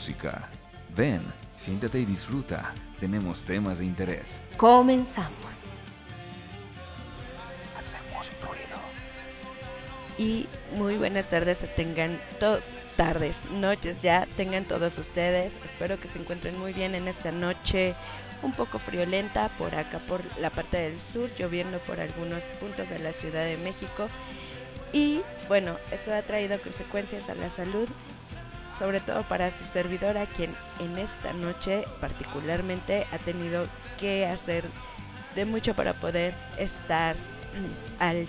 música. Ven, siéntate y disfruta. Tenemos temas de interés. comenzamos. Hacemos ruido. y muy buenas tardes se tengan tardes, noches ya tengan todos ustedes. Espero que se encuentren muy bien en esta noche un poco friolenta por acá por la parte del sur, lloviendo por algunos puntos de la Ciudad de México. Y bueno, esto ha traído consecuencias a la salud, sobre todo para su servidora, quien en esta noche particularmente ha tenido que hacer de mucho para poder estar mm, al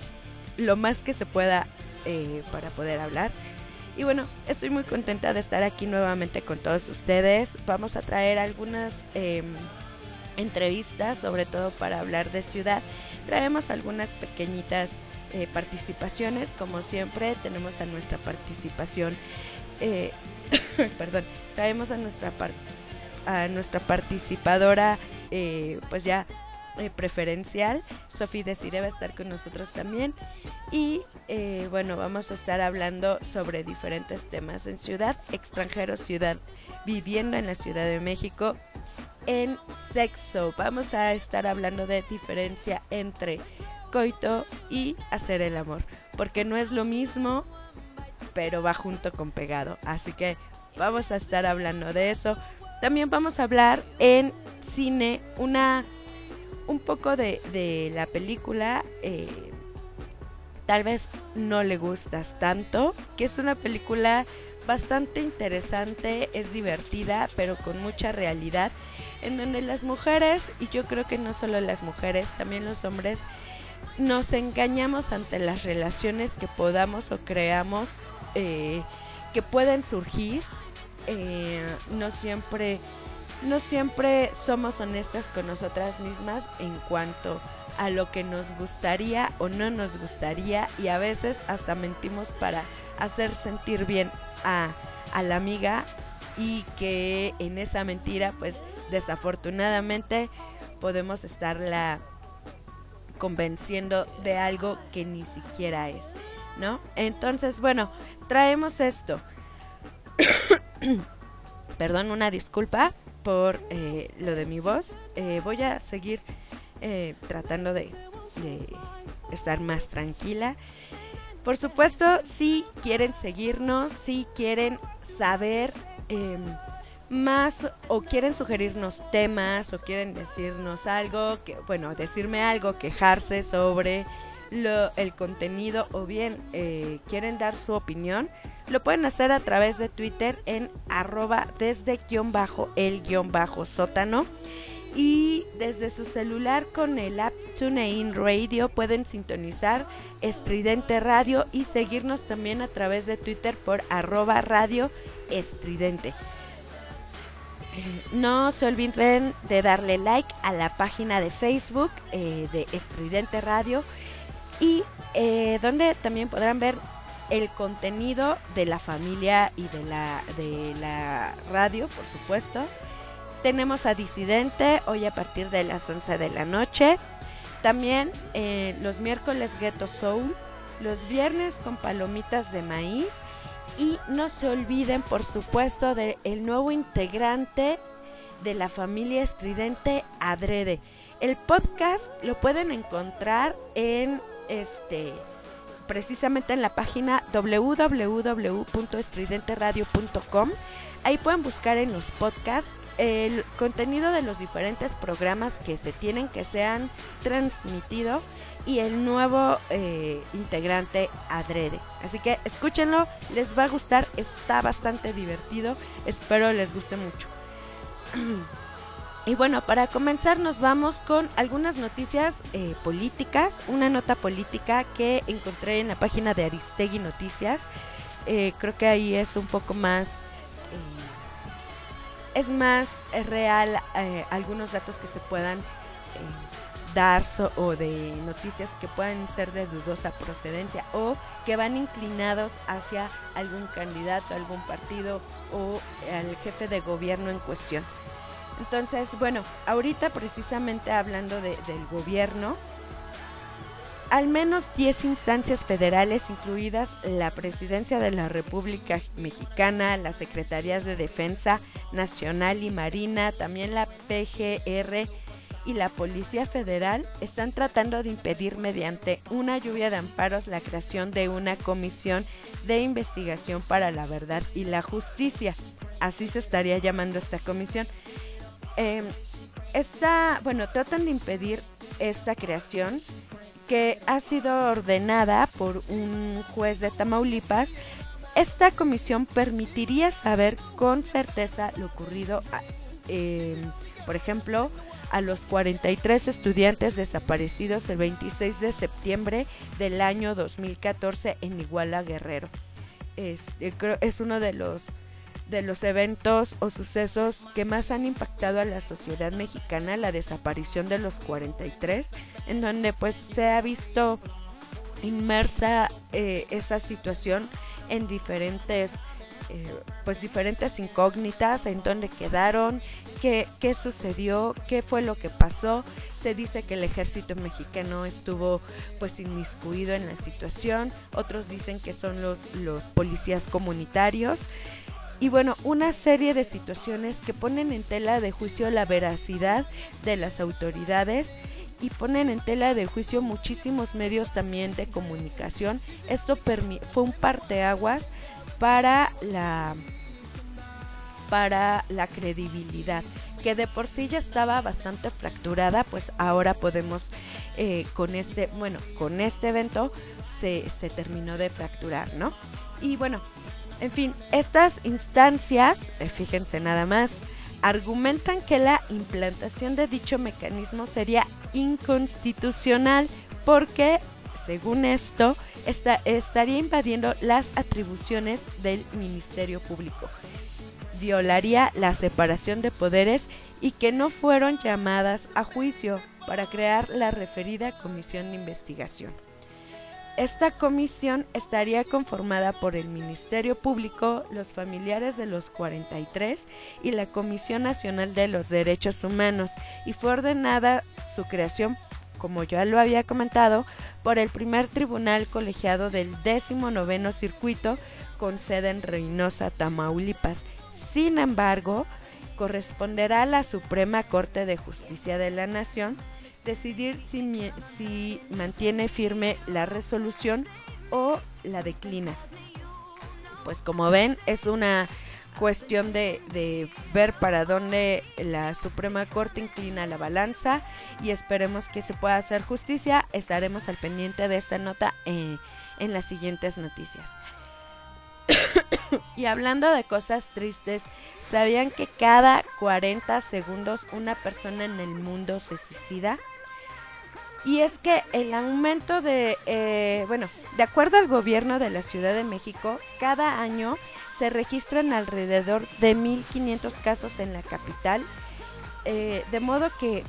lo más que se pueda eh, para poder hablar. Y bueno, estoy muy contenta de estar aquí nuevamente con todos ustedes. Vamos a traer algunas em, entrevistas, sobre todo para hablar de ciudad. Traemos algunas pequeñitas eh, participaciones, como siempre. Tenemos a nuestra participación, eh, perdón, traemos a nuestra, par- a nuestra participadora, eh, pues ya eh, preferencial. Sofía Desire va a estar con nosotros también. Y eh, bueno, vamos a estar hablando sobre diferentes temas en ciudad, extranjero, ciudad, viviendo en la Ciudad de México. En sexo, vamos a estar hablando de diferencia entre coito y hacer el amor, porque no es lo mismo, pero va junto con pegado. Así que vamos a estar hablando de eso. También vamos a hablar en cine una un poco de, de la película. eh, tal vez no le gustas tanto, que es una película bastante interesante, es divertida, pero con mucha realidad, en donde las mujeres, y yo creo que no solo las mujeres, también los hombres, nos engañamos ante las relaciones que podamos o creamos eh, que pueden surgir. Eh, no siempre no siempre somos honestas con nosotras mismas en cuanto a lo que nos gustaría o no nos gustaría y a veces hasta mentimos para hacer sentir bien a, a la amiga y que en esa mentira pues desafortunadamente podemos estarla convenciendo de algo que ni siquiera es, ¿no? Entonces, bueno, traemos esto. Perdón, una disculpa por eh, lo de mi voz. Eh, voy a seguir eh, tratando de, estar más tranquila. Por supuesto, si quieren seguirnos, si quieren saber em, más o quieren sugerirnos temas o quieren decirnos algo, bueno, decirme algo, quejarse sobre el contenido o bien eh, quieren dar su opinión, lo pueden hacer a través de Twitter en arroba desde guion bajo el guion bajo sótano. Y desde su celular con el app TuneIn Radio pueden sintonizar Estridente Radio y seguirnos también a través de Twitter por arroba radio estridente. No se olviden de darle like a la página de Facebook eh, de Estridente Radio y eh, donde también podrán ver el contenido de la familia y de la, de la radio, por supuesto. Tenemos a Disidente hoy a partir de las 11 de la noche. También eh, los miércoles Ghetto Soul, los viernes con palomitas de maíz. Y no se olviden, por supuesto, del nuevo integrante de la familia estridente Adrede. El podcast lo pueden encontrar en este precisamente en la página www.estridenteradio.com. Ahí pueden buscar en los podcasts el contenido de los diferentes programas que se tienen que se han transmitido y el nuevo eh, integrante Adrede. Así que escúchenlo, les va a gustar, está bastante divertido, espero les guste mucho. Y bueno, para comenzar nos vamos con algunas noticias eh, políticas, una nota política que encontré en la página de Aristegui Noticias. Eh, creo que ahí es un poco más, eh, es más eh, real algunos datos que se puedan dar o de noticias que puedan ser de dudosa procedencia o que van inclinados hacia algún candidato, algún partido o al jefe de gobierno en cuestión. Entonces, bueno, ahorita precisamente hablando de- del gobierno, al menos 10 instancias federales, incluidas la Presidencia de la República Mexicana, la Secretaría de Defensa Nacional y Marina, también la PGR y la Policía Federal, están tratando de impedir mediante una lluvia de amparos la creación de una comisión de investigación para la verdad y la justicia. Así se estaría llamando esta comisión. Eh, esta, bueno, tratan de impedir esta creación que ha sido ordenada por un juez de Tamaulipas. Esta comisión permitiría saber con certeza lo ocurrido, eh, por ejemplo, a los 43 estudiantes desaparecidos el 26 de septiembre del año 2014 en Iguala Guerrero. Es, eh, es uno de los de los eventos o sucesos que más han impactado a la sociedad mexicana, la desaparición de los 43, en donde pues se ha visto inmersa eh, esa situación en diferentes eh, pues diferentes incógnitas en dónde quedaron, qué, qué sucedió, qué fue lo que pasó. Se dice que el ejército mexicano estuvo pues inmiscuido en la situación, otros dicen que son los, los policías comunitarios y bueno, una serie de situaciones que ponen en tela de juicio la veracidad de las autoridades y ponen en tela de juicio muchísimos medios también de comunicación. Esto fue un parteaguas para la para la credibilidad que de por sí ya estaba bastante fracturada, pues ahora podemos eh, con este, bueno, con este evento se, se terminó de fracturar, ¿no? Y bueno, en fin, estas instancias, eh, fíjense nada más, argumentan que la implantación de dicho mecanismo sería inconstitucional porque, según esto, estaría invadiendo las atribuciones del Ministerio Público, violaría la separación de poderes y que no fueron llamadas a juicio para crear la referida comisión de investigación. Esta comisión estaría conformada por el Ministerio Público, los familiares de los 43 y la Comisión Nacional de los Derechos Humanos y fue ordenada su creación, como ya lo había comentado, por el primer tribunal colegiado del 19 Circuito con sede en Reynosa, Tamaulipas. Sin embargo, corresponderá a la Suprema Corte de Justicia de la Nación decidir si, si mantiene firme la resolución o la declina. Pues como ven, es una cuestión de, de, ver para dónde la Suprema Corte inclina la balanza y esperemos que se pueda hacer justicia. Estaremos al pendiente de esta nota eh, en las siguientes noticias. y hablando de cosas tristes, ¿sabían que cada 40 segundos una persona en el mundo se suicida? Y es que el aumento de, eh, bueno, de acuerdo al gobierno de la Ciudad de México, cada año se registran alrededor de 1.500 casos en la capital, eh, de modo que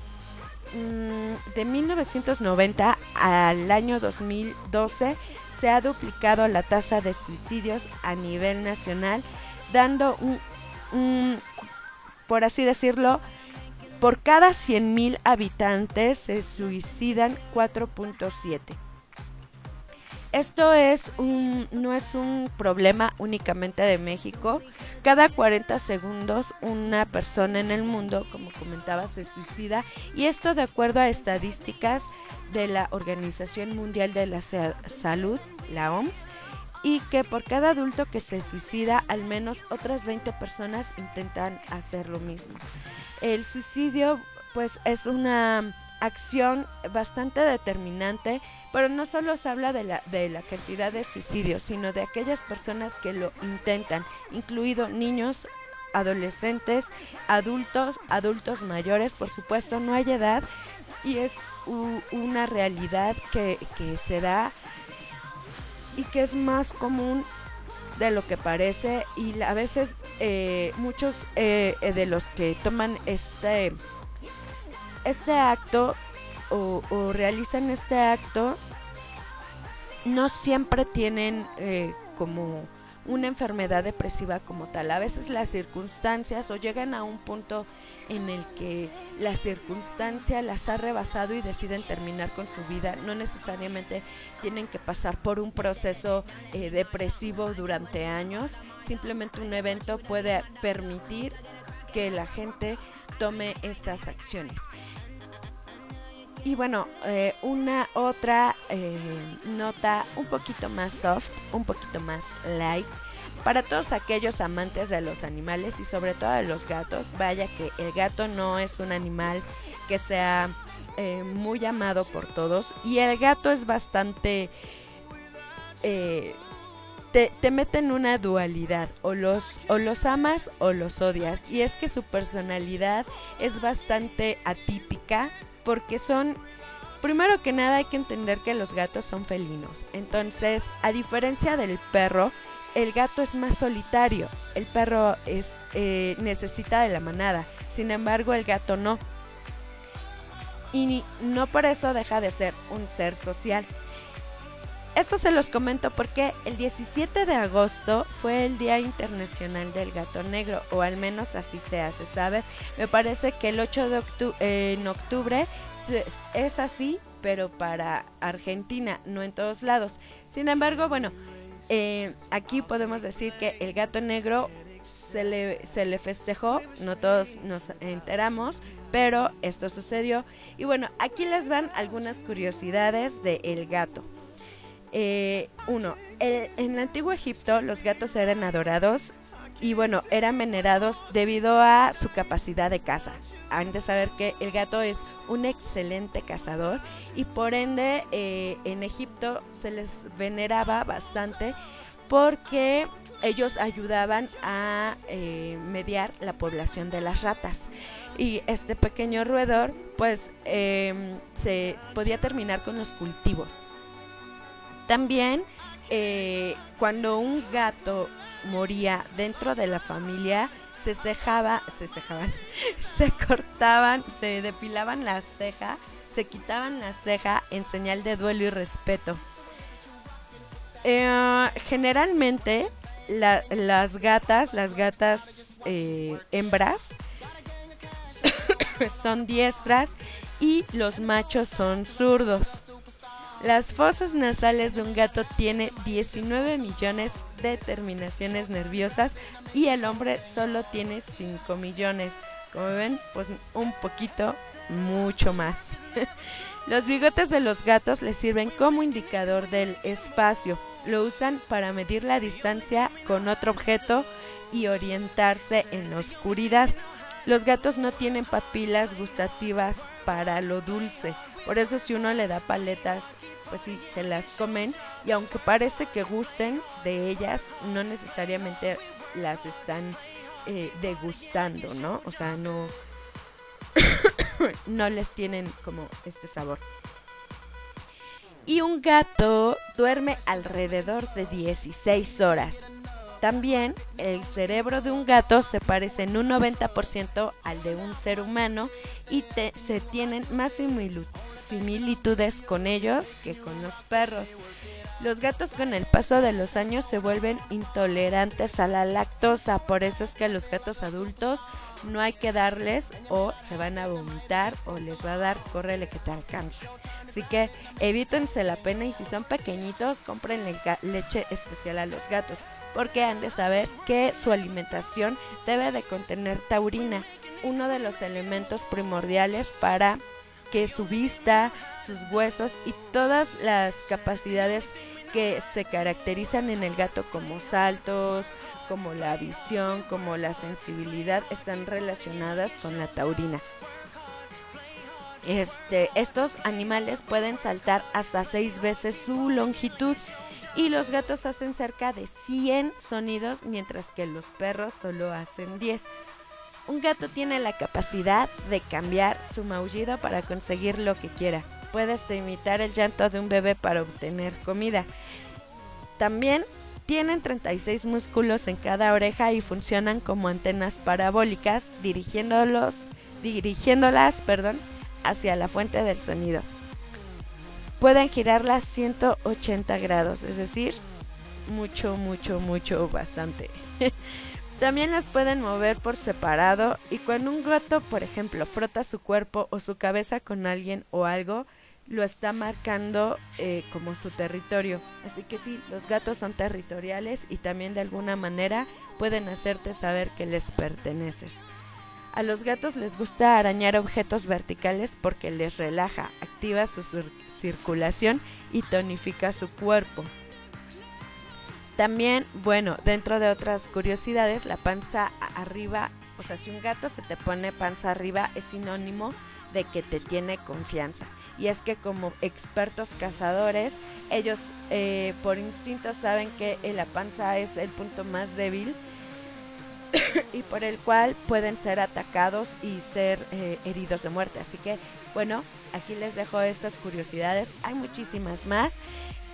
mm, de 1990 al año 2012 se ha duplicado la tasa de suicidios a nivel nacional, dando un por así decirlo, por cada 100.000 habitantes se suicidan 4.7. Esto es un, no es un problema únicamente de México. Cada 40 segundos una persona en el mundo, como comentaba, se suicida. Y esto de acuerdo a estadísticas de la Organización Mundial de la Salud, la OMS, y que por cada adulto que se suicida, al menos otras 20 personas intentan hacer lo mismo. El suicidio pues es una acción bastante determinante, pero no solo se habla de la, de la cantidad de suicidios, sino de aquellas personas que lo intentan, incluido niños, adolescentes, adultos, adultos mayores, por supuesto, no hay edad y es una realidad que, que se da y que es más común de lo que parece y a veces eh, muchos eh, eh, de los que toman este este acto o, realizan este acto no siempre tienen como una enfermedad depresiva como tal. A veces las circunstancias o llegan a un punto en el que la circunstancia las ha rebasado y deciden terminar con su vida. No necesariamente tienen que pasar por un proceso eh, depresivo durante años. Simplemente un evento puede permitir que la gente tome estas acciones. Y bueno, eh, una otra eh, nota un poquito más soft, un poquito más light. Para todos aquellos amantes de los animales y sobre todo de los gatos, vaya que el gato no es un animal que sea eh, muy amado por todos y el gato es bastante... te, te mete en una dualidad, o los, o los amas o los odias. Y es que su personalidad es bastante atípica, porque son, primero que nada hay que entender que los gatos son felinos. Entonces, a diferencia del perro, el gato es más solitario. El perro es, eh, necesita de la manada. Sin embargo, el gato no. Y no por eso deja de ser un ser social. Esto se los comento porque el 17 de agosto fue el Día Internacional del Gato Negro, o al menos así se hace saber. Me parece que el 8 de octubre, en octubre es así, pero para Argentina, no en todos lados. Sin embargo, bueno, eh, aquí podemos decir que el gato negro se le, se le festejó, no todos nos enteramos, pero esto sucedió. Y bueno, aquí les van algunas curiosidades del el gato. Eh, uno, en el antiguo Egipto los gatos eran adorados y bueno, eran venerados debido a su capacidad de caza. Han de saber que el gato es un excelente cazador y por ende eh, en Egipto se les veneraba bastante porque ellos ayudaban a eh, mediar la población de las ratas. Y este pequeño roedor pues em, se podía terminar con los cultivos también eh, cuando un gato moría dentro de la familia, se cejaba, se cejaban, se cortaban, se depilaban la ceja, se quitaban la ceja en señal de duelo y respeto. Eh, generalmente las gatas, las gatas eh, hembras, son diestras y los machos son zurdos. Las fosas nasales de un gato tiene 19 millones de terminaciones nerviosas y el hombre solo tiene 5 millones. Como ven, pues un poquito, mucho más. los bigotes de los gatos les sirven como indicador del espacio. Lo usan para medir la distancia con otro objeto y orientarse en la oscuridad. Los gatos no tienen papilas gustativas para lo dulce. Por eso si uno le da paletas, pues sí, se las comen. Y aunque parece que gusten de ellas, no necesariamente las están eh, degustando, ¿no? O sea, no, no les tienen como este sabor. Y un gato duerme alrededor de 16 horas. También el cerebro de un gato se parece en un 90% al de un ser humano y se tienen más similitudes con ellos que con los perros. Los gatos con el paso de los años se vuelven intolerantes a la lactosa, por eso es que a los gatos adultos no hay que darles o se van a vomitar o les va a dar córrele que te alcanza. Así que evítense la pena y si son pequeñitos, compren leche especial a los gatos porque han de saber que su alimentación debe de contener taurina, uno de los elementos primordiales para que su vista, sus huesos y todas las capacidades que se caracterizan en el gato como saltos, como la visión, como la sensibilidad, están relacionadas con la taurina. Este, estos animales pueden saltar hasta seis veces su longitud y los gatos hacen cerca de 100 sonidos mientras que los perros solo hacen 10. Un gato tiene la capacidad de cambiar su maullido para conseguir lo que quiera. Puede hasta imitar el llanto de un bebé para obtener comida. También tienen 36 músculos en cada oreja y funcionan como antenas parabólicas dirigiéndolos, dirigiéndolas perdón, hacia la fuente del sonido pueden girarla 180 grados, es decir, mucho, mucho, mucho, bastante. También las pueden mover por separado y cuando un gato, por ejemplo, frota su cuerpo o su cabeza con alguien o algo, lo está marcando eh, como su territorio. Así que sí, los gatos son territoriales y también de alguna manera pueden hacerte saber que les perteneces. A los gatos les gusta arañar objetos verticales porque les relaja, activa su circulación y tonifica su cuerpo. También, bueno, dentro de otras curiosidades, la panza arriba, o sea, si un gato se te pone panza arriba es sinónimo de que te tiene confianza. Y es que como expertos cazadores, ellos eh, por instinto saben que la panza es el punto más débil y por el cual pueden ser atacados y ser eh, heridos de muerte. Así que, bueno, aquí les dejo estas curiosidades. Hay muchísimas más.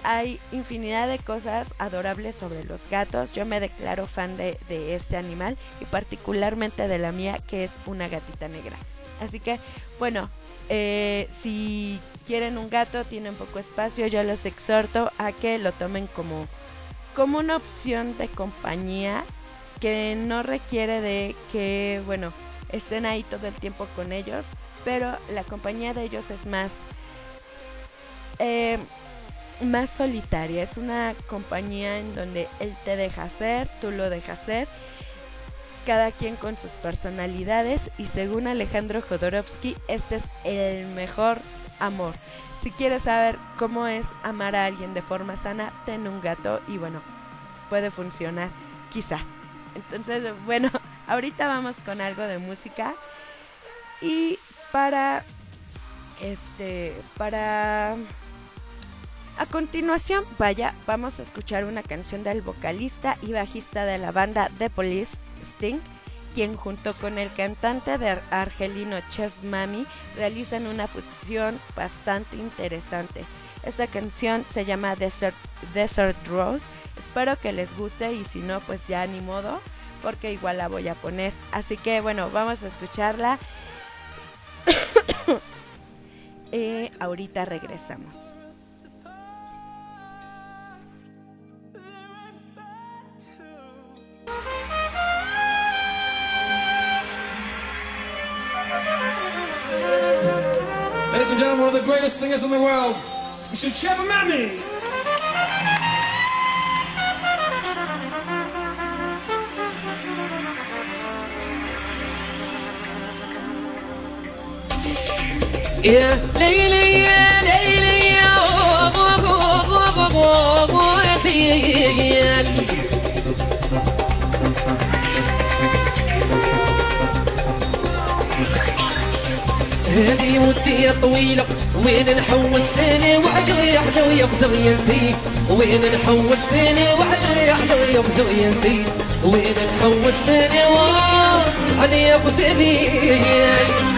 Hay infinidad de cosas adorables sobre los gatos. Yo me declaro fan de, este animal y particularmente de la mía, que es una gatita negra. Así que, bueno, eh, si quieren un gato, tienen poco espacio, yo les exhorto a que lo tomen como, como una opción de compañía que no requiere de que, bueno, estén ahí todo el tiempo con ellos, pero la compañía de ellos es más, eh, más solitaria. Es una compañía en donde él te deja ser, tú lo dejas ser, cada quien con sus personalidades y según Alejandro Jodorowsky, este es el mejor amor. Si quieres saber cómo es amar a alguien de forma sana, ten un gato y bueno, puede funcionar, quizá. Entonces, bueno, ahorita vamos con algo de música. Y para este para a continuación, vaya, vamos a escuchar una canción del vocalista y bajista de la banda The Police, Sting, quien junto con el cantante de argelino Chef Mami realizan una fusión bastante interesante. Esta canción se llama Desert, Desert Rose Espero que les guste y si no, pues ya ni modo, porque igual la voy a poner. Así que bueno, vamos a escucharla. eh, ahorita regresamos. Ladies and gentlemen, one of the greatest singers in the world, Mr. Mammy. يا ليلي يا ليلي يا بابا بابا بابا يا خيال هذه ودي يا طويلة وين نحوس أنا وحدي حلوية بزوينتي وين نحوس أنا وحدي حلوية بزوينتي وين نحوس أنا يا بزوينتي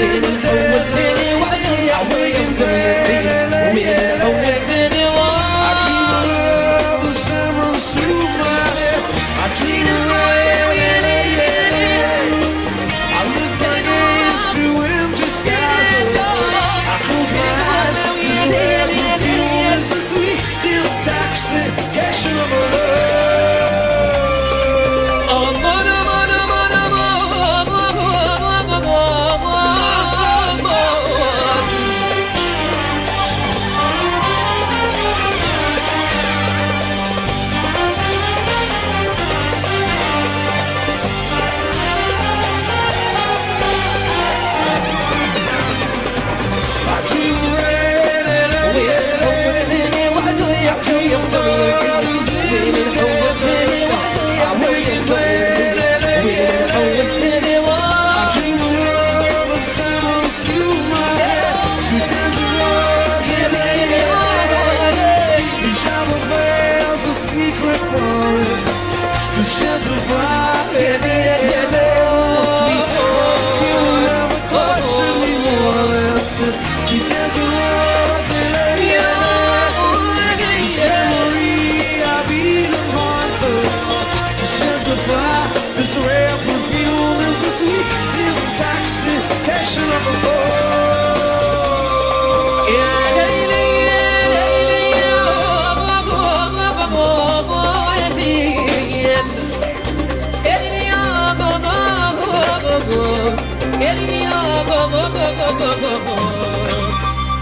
When the city, when the city, when the city, city, secret forest, je cherche voir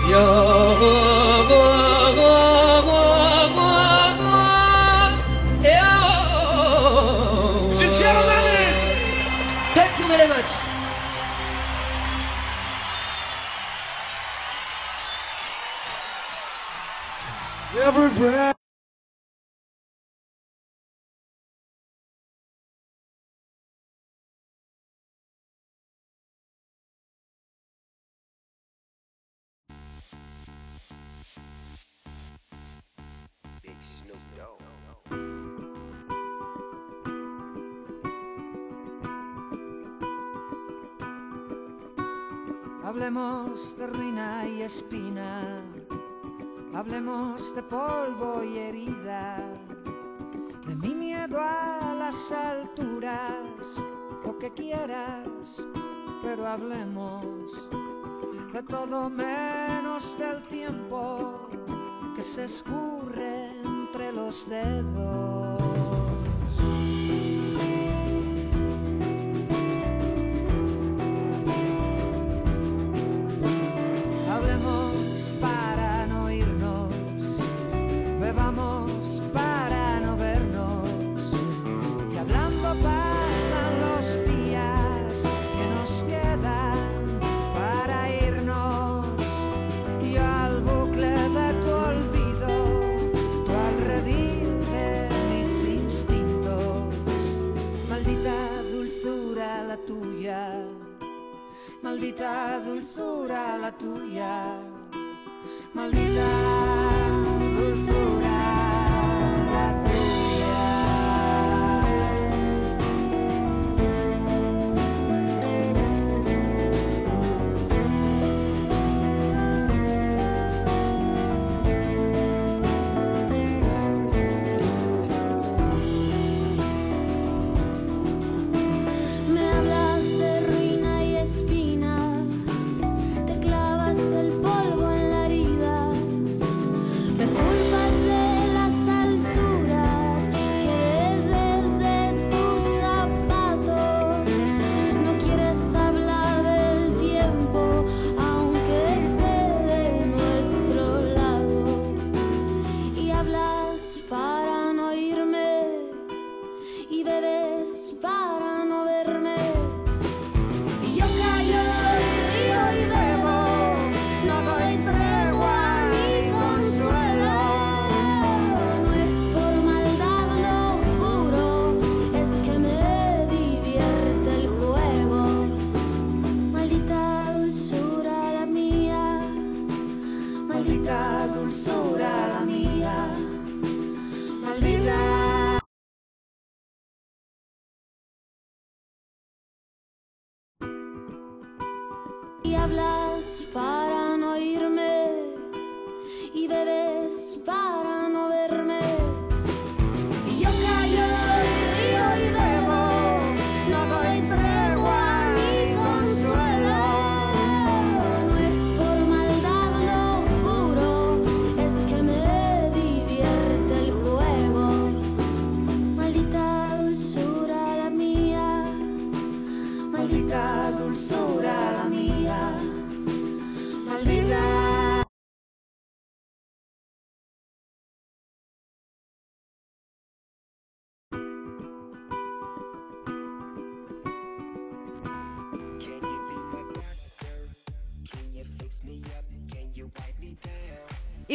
Ya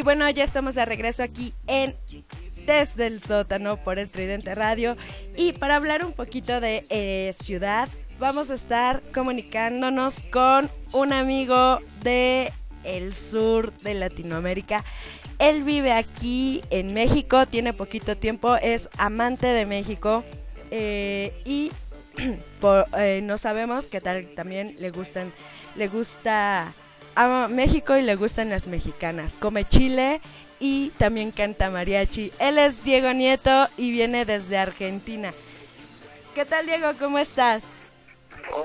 Bueno, ya estamos de regreso aquí en Desde el Sótano por Estridente Radio. Y para hablar un poquito de eh, ciudad, vamos a estar comunicándonos con un amigo de el sur de Latinoamérica. Él vive aquí en México, tiene poquito tiempo, es amante de México eh, y eh, no sabemos qué tal también le gustan, le gusta ama México y le gustan las mexicanas. Come chile y también canta mariachi. Él es Diego Nieto y viene desde Argentina. ¿Qué tal Diego? ¿Cómo estás?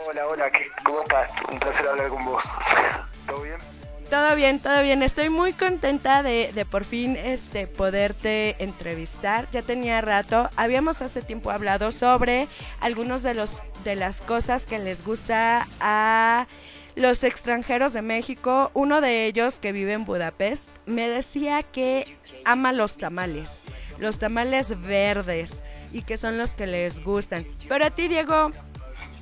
Hola, hola, ¿qué- ¿cómo estás? Un placer hablar con vos. ¿Todo bien? Todo bien, todo bien. Estoy muy contenta de, de por fin este, poderte entrevistar. Ya tenía rato. Habíamos hace tiempo hablado sobre algunos de los de las cosas que les gusta a los extranjeros de México. Uno de ellos que vive en Budapest me decía que ama los tamales, los tamales verdes y que son los que les gustan. Pero a ti, Diego,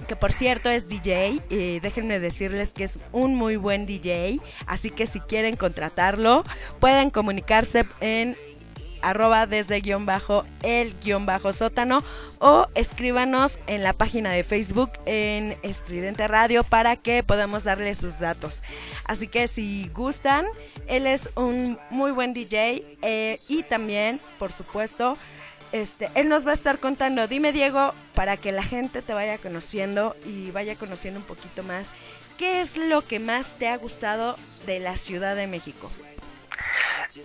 que por cierto es DJ, y déjenme decirles que es un muy buen DJ, así que si quieren contratarlo, pueden comunicarse en arroba desde guion bajo el guion bajo sótano o escríbanos en la página de Facebook en Estridente Radio para que podamos darle sus datos. Así que si gustan, él es un muy buen DJ eh, y también, por supuesto, este, él nos va a estar contando, dime Diego, para que la gente te vaya conociendo y vaya conociendo un poquito más, ¿qué es lo que más te ha gustado de la Ciudad de México?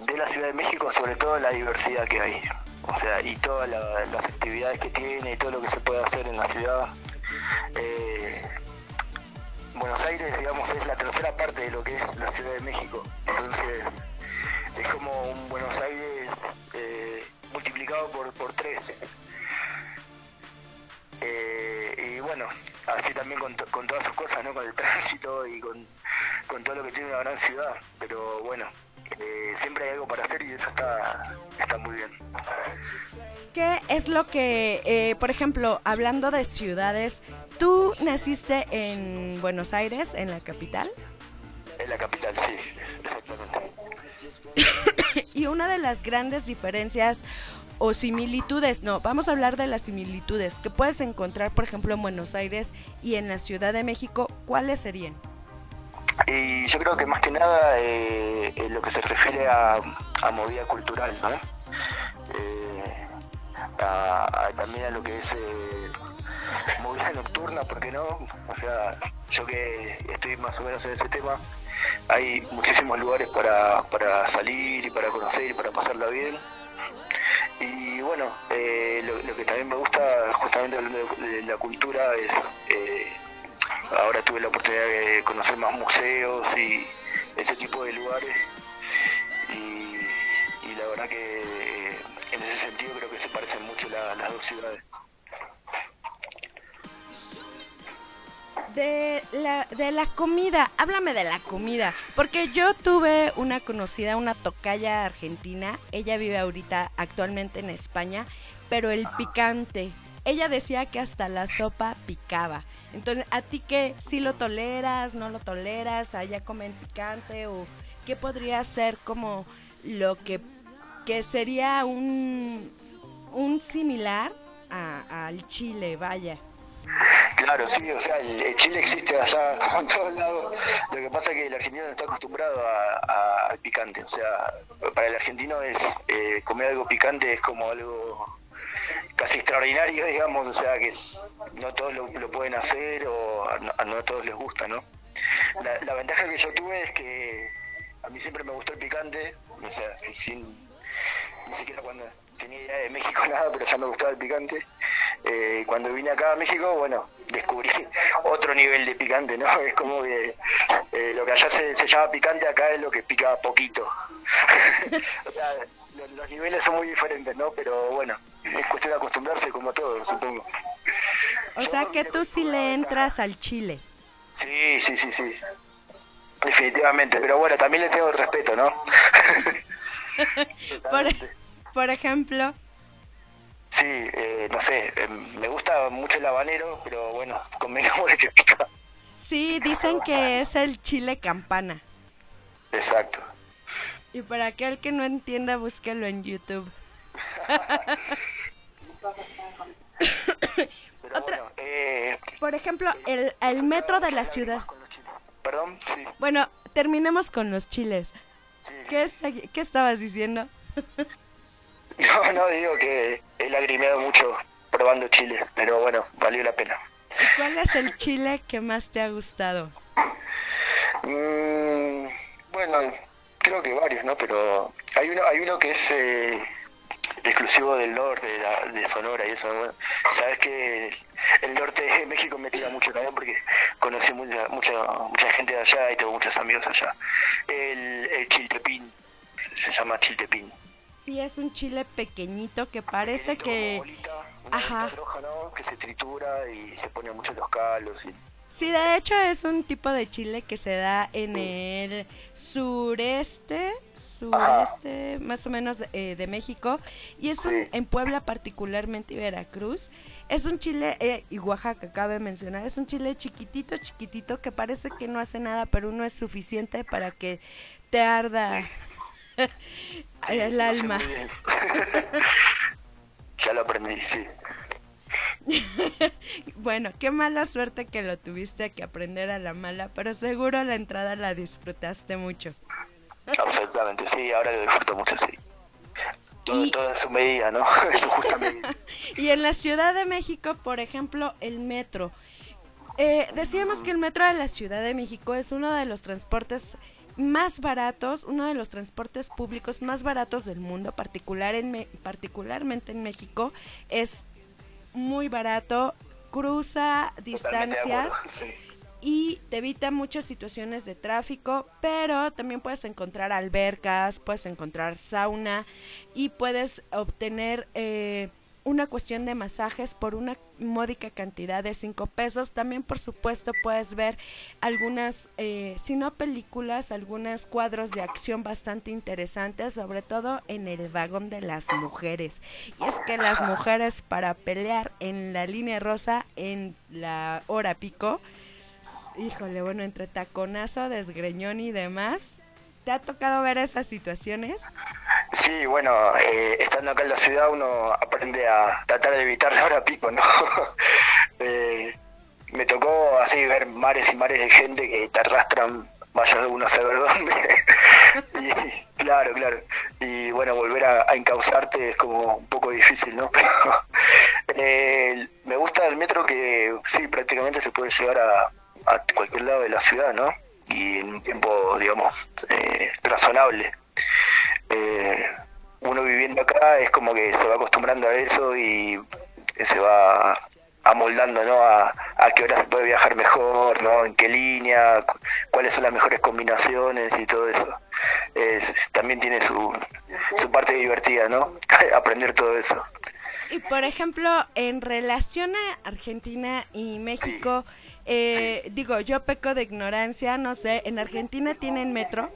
De la Ciudad de México, sobre todo la diversidad que hay. O sea, y todas la- las actividades que tiene y todo lo que se puede hacer en la ciudad. Eh, Buenos Aires, digamos, es la tercera parte de lo que es la Ciudad de México. Entonces, es como un Buenos Aires eh, multiplicado por, por tres. Eh, y bueno, así también con, con todas sus cosas, ¿no? Con el tránsito y con, con todo lo que tiene una gran ciudad. Pero bueno, eh, siempre hay algo para hacer y eso está, está muy bien. ¿Qué es lo que, eh, por ejemplo, hablando de ciudades, tú naciste en Buenos Aires, en la capital? En la capital, sí, exactamente. y una de las grandes diferencias o similitudes, no, vamos a hablar de las similitudes que puedes encontrar, por ejemplo, en Buenos Aires y en la Ciudad de México, ¿cuáles serían? Y yo creo que más que nada eh, en lo que se refiere a, a movida cultural, ¿no? Eh, a- también a lo que es eh, movida nocturna, ¿por qué no? O sea, yo que estoy más o menos en ese tema, hay muchísimos lugares para, para salir y para conocer y para pasarla bien. Y bueno, lo, lo que también me gusta, justamente de, la cultura, es ahora tuve la oportunidad de conocer más museos y ese tipo de lugares. Y, la verdad que eh, en ese sentido creo que se parecen mucho la- las dos ciudades. De la, de la comida, háblame de la comida, porque yo tuve una conocida, una tocaya argentina, ella vive ahorita actualmente en España, pero el picante, ella decía que hasta la sopa picaba. Entonces, ¿a ti qué? ¿Si lo toleras, no lo toleras? ¿Allá comen picante? ¿O qué podría ser como lo que, que sería un, un similar a- al chile, vaya? Claro, sí, o sea, el, chile existe allá como en todos lados. Lo que pasa es que el argentino no está acostumbrado a- a- al picante. O sea, para el argentino es eh, comer algo picante es como algo casi extraordinario, digamos. O sea, que no todos lo, pueden hacer o a no, a todos les gusta, ¿no? La, la ventaja que yo tuve es que a mí siempre me gustó el picante. O sea, sin, ni siquiera cuando tenía idea de México nada, pero ya me gustaba el picante. Eh, cuando vine acá a México, bueno, descubrí otro nivel de picante, ¿no? Es como que eh, lo que allá se, llama picante, acá es lo que pica poquito. o sea, lo- los niveles son muy diferentes, ¿no? Pero bueno, es cuestión de acostumbrarse como todo, supongo. O sea que tú sí le entras al chile. Sí, sí, sí, sí. Definitivamente, pero bueno, también le tengo el respeto, ¿no? Por, por ejemplo, Sí, eh, no sé, eh, me gusta mucho el habanero, pero bueno, convengamos de que pica. sí, dicen que es el chile campana. Exacto. Y para aquel que no entienda, búsquelo en YouTube. Pero Otra- bueno, eh, Por ejemplo, el, el metro de la ciudad. Perdón, sí, Bueno, terminemos con los chiles. sí. ¿Qué, es- qué estabas diciendo? No, no, digo que he lagrimeado mucho probando chiles, pero bueno, valió la pena. ¿Y ¿Cuál es el chile que más te ha gustado? Mm, bueno, creo que varios, ¿no? Pero hay uno, hay uno que es eh, exclusivo del norte, de, la- de Sonora y eso. Bueno, sabes que el, el norte de México me tira mucho también porque conocí mucha, mucha, mucha gente de allá y tengo muchos amigos allá. El, el chiltepín, se llama chiltepín. Sí, es un chile pequeñito que parece Pequeñito, que... bolita, Ajá. roja, ¿no? Que se tritura y se pone mucho en los calos y Sí, de hecho es un tipo de chile que se da en el sureste, sureste más o menos eh, de México y es un, en Puebla particularmente y Veracruz. Es un chile, eh, y Oaxaca cabe mencionar, es un chile chiquitito, chiquitito que parece que no hace nada, pero uno es suficiente para que te arda el alma. ya lo aprendí, sí. Bueno, qué mala suerte que lo tuviste que aprender a la mala, pero seguro la entrada la disfrutaste mucho. Absolutamente, sí, ahora lo disfruto mucho, sí. Todo, Y- todo en su medida, ¿no? en su justa medida. Y en la Ciudad de México, por ejemplo, el metro. Eh, decíamos que el metro de la Ciudad de México es uno de los transportes más baratos, uno de los transportes públicos más baratos del mundo, particular en Me- particularmente en México. Es muy barato, cruza distancias sí. y te evita muchas situaciones de tráfico, pero también puedes encontrar albercas, puedes encontrar sauna y puedes obtener eh, una cuestión de masajes por una módica cantidad de 5 pesos. También, por supuesto, puedes ver algunas, eh, si no películas, algunos cuadros de acción bastante interesantes, sobre todo en el vagón de las mujeres. Y es que las mujeres para pelear en la línea rosa en la hora pico, híjole, bueno, entre taconazo, desgreñón y demás, ¿te ha tocado ver esas situaciones? Sí, bueno, eh, estando acá en la ciudad uno aprende a tratar de evitar la hora pico, ¿no? Eh, me tocó así ver mares y mares de gente que te arrastran, vaya uno a saber dónde. y, claro, claro. Y bueno, volver a, a encauzarte es como un poco difícil, ¿no? Pero eh, me gusta el metro que sí, prácticamente se puede llegar a cualquier lado de la ciudad, ¿no? Y en un tiempo, digamos, eh, razonable eh, uno viviendo acá es como que se va acostumbrando a eso y se va amoldando ¿no? a, qué hora se puede viajar mejor, ¿no? en qué línea, cu- cuáles son las mejores combinaciones y todo eso. Es- también tiene su, su parte divertida, ¿no? Aprender todo eso. Y por ejemplo, en relación a Argentina y México, eh, digo, yo peco de ignorancia, no sé, ¿en Argentina tienen metro?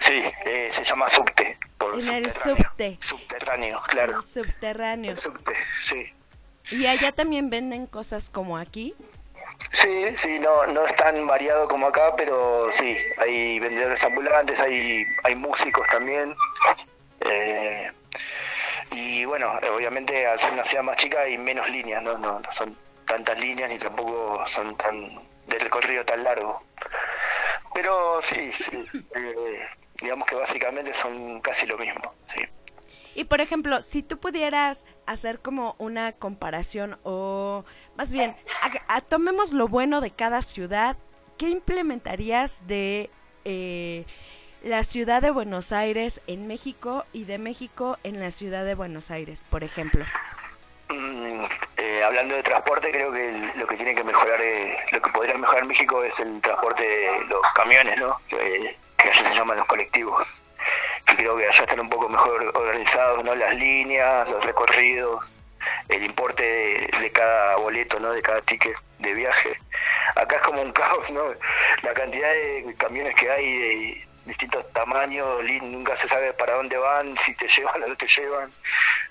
Sí, eh, se llama subte. Por En el subte. Subterráneo, claro. El subterráneo. El subte, sí. Y allá también venden cosas como aquí. Sí, sí, no, no es tan variado como acá, pero sí, hay vendedores ambulantes, hay, hay músicos también. Eh, y bueno, obviamente al ser una ciudad más chica hay menos líneas, ¿no? No, son tantas líneas ni tampoco son tan de recorrido tan largo. Pero sí, sí, eh, digamos que básicamente son casi lo mismo, sí. Y por ejemplo, si tú pudieras hacer como una comparación o más bien, a- tomemos lo bueno de cada ciudad, ¿qué implementarías de eh, la ciudad de Buenos Aires en México y de México en la ciudad de Buenos Aires, por ejemplo? Mm, eh, hablando de transporte, creo que lo que tiene que mejorar, eh, lo que podría mejorar México es el transporte de los camiones, ¿no? Que allá se llaman los colectivos. Que creo que allá están un poco mejor organizados, ¿no? Las líneas, los recorridos, el importe de, de cada boleto, ¿no? De cada ticket de viaje. Acá es como un caos, ¿no? La cantidad de camiones que hay de distintos tamaños, nunca se sabe para dónde van, si te llevan o no te llevan,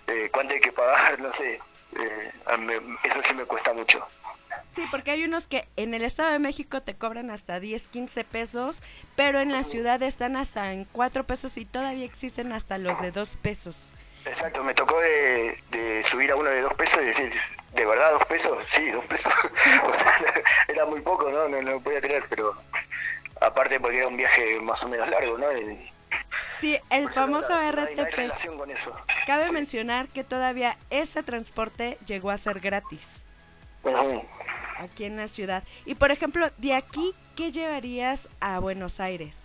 eh, cuánto hay que pagar, no sé. Eh, eso sí me cuesta mucho. Sí, porque hay unos que en el Estado de México te cobran hasta 10, 15 pesos, pero en la ciudad están hasta en 4 pesos y todavía existen hasta los de 2 pesos. Exacto, me tocó de, de subir a uno de dos pesos y decir, ¿de verdad dos pesos? Sí, dos pesos. O sea, era muy poco, ¿no? No, no lo podía creer, pero aparte porque era un viaje más o menos largo, ¿no? Sí, el famoso no no RTP. relación con eso. Cabe mencionar que todavía ese transporte llegó a ser gratis. Ujú. aquí en la ciudad. Y por ejemplo, de aquí, ¿qué llevarías a Buenos Aires?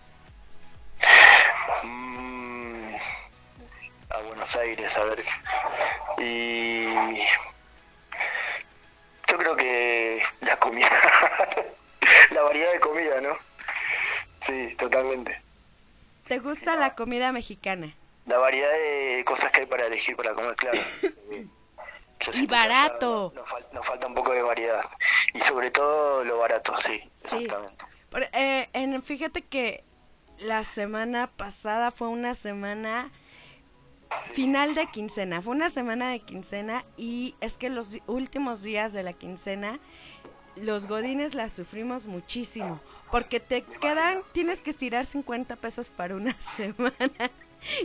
Mm, a Buenos Aires, a ver. Y yo creo que la comida, la variedad de comida, ¿no? Sí, totalmente. ¿Te gusta la comida mexicana? La variedad de cosas que hay para elegir para comer, claro. Yo Y barato. Nos, fal- nos falta un poco de variedad. Y sobre todo lo barato, sí. Sí. Exactamente. Eh, en, fíjate que la semana pasada fue una semana final de quincena, fue una semana de quincena y es que los últimos días de la quincena los godines la sufrimos muchísimo porque te quedan, tienes que estirar 50 pesos para una semana.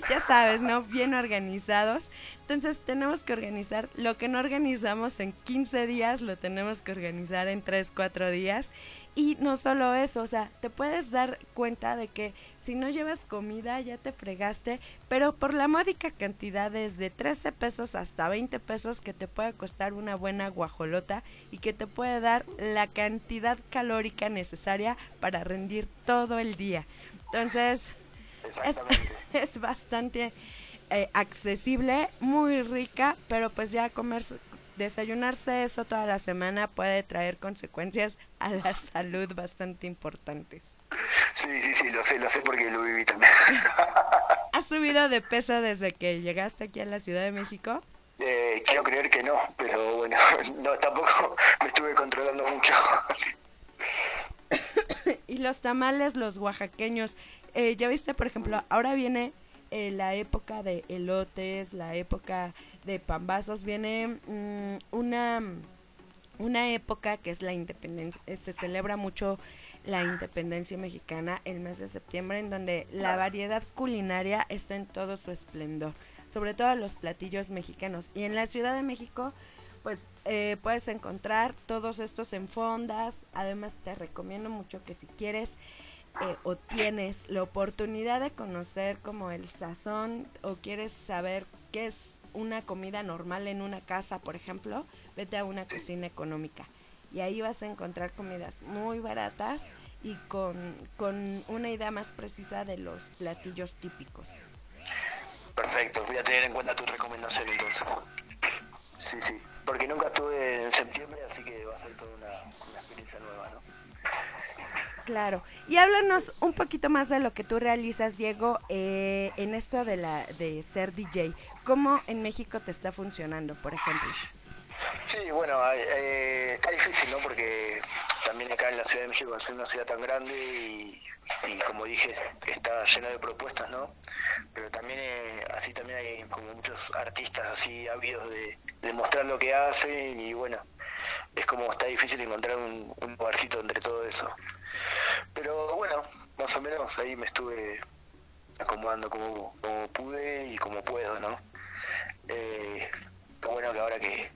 Ya sabes, ¿no? Bien organizados. Entonces tenemos que organizar lo que no organizamos en 15 días, lo tenemos que organizar en 3, 4 días. Y no solo eso, o sea, te puedes dar cuenta de que si no llevas comida ya te fregaste, pero por la módica cantidad desde 13 pesos hasta 20 pesos que te puede costar una buena guajolota y que te puede dar la cantidad calórica necesaria para rendir todo el día. Entonces, es, es bastante eh, accesible, muy rica, pero pues ya comer, desayunarse eso toda la semana puede traer consecuencias a la salud bastante importantes. Sí, sí, sí, lo sé, lo sé porque lo viví también. ¿Has subido de peso desde que llegaste aquí a la Ciudad de México? Eh, quiero creer que no, pero bueno, no, tampoco me estuve controlando mucho. y los tamales, los oaxaqueños, eh, ya viste, por ejemplo, ahora viene eh, la época de elotes, la época de pambazos, viene mm, una, una época que es la independencia, eh, se celebra mucho la independencia mexicana el mes de septiembre, en donde la variedad culinaria está en todo su esplendor, sobre todo los platillos mexicanos. Y en la Ciudad de México, pues eh, puedes encontrar todos estos en fondas. Además, te recomiendo mucho que si quieres eh, o tienes la oportunidad de conocer como el sazón o quieres saber qué es una comida normal en una casa, por ejemplo, vete a una cocina económica. Y ahí vas a encontrar comidas muy baratas y con, con una idea más precisa de los platillos típicos. Perfecto, voy a tener en cuenta tu recomendación entonces. Sí, sí, porque nunca estuve en septiembre, así que va a ser toda una, una experiencia nueva, ¿no? Claro. Y háblanos un poquito más de lo que tú realizas, Diego, eh, en esto de, la, de ser DJ. ¿Cómo en México te está funcionando, por ejemplo? Sí, bueno, eh, está difícil, ¿no? Porque también acá en la Ciudad de México, al ser una ciudad tan grande y, y como dije, está llena de propuestas, ¿no? Pero también, eh, así también hay como muchos artistas así ávidos de, de mostrar lo que hacen y bueno, es como está difícil encontrar un, un lugarcito entre todo eso. Pero bueno, más o menos ahí me estuve acomodando como, pude y como puedo, ¿no? Eh, qué bueno que ahora que,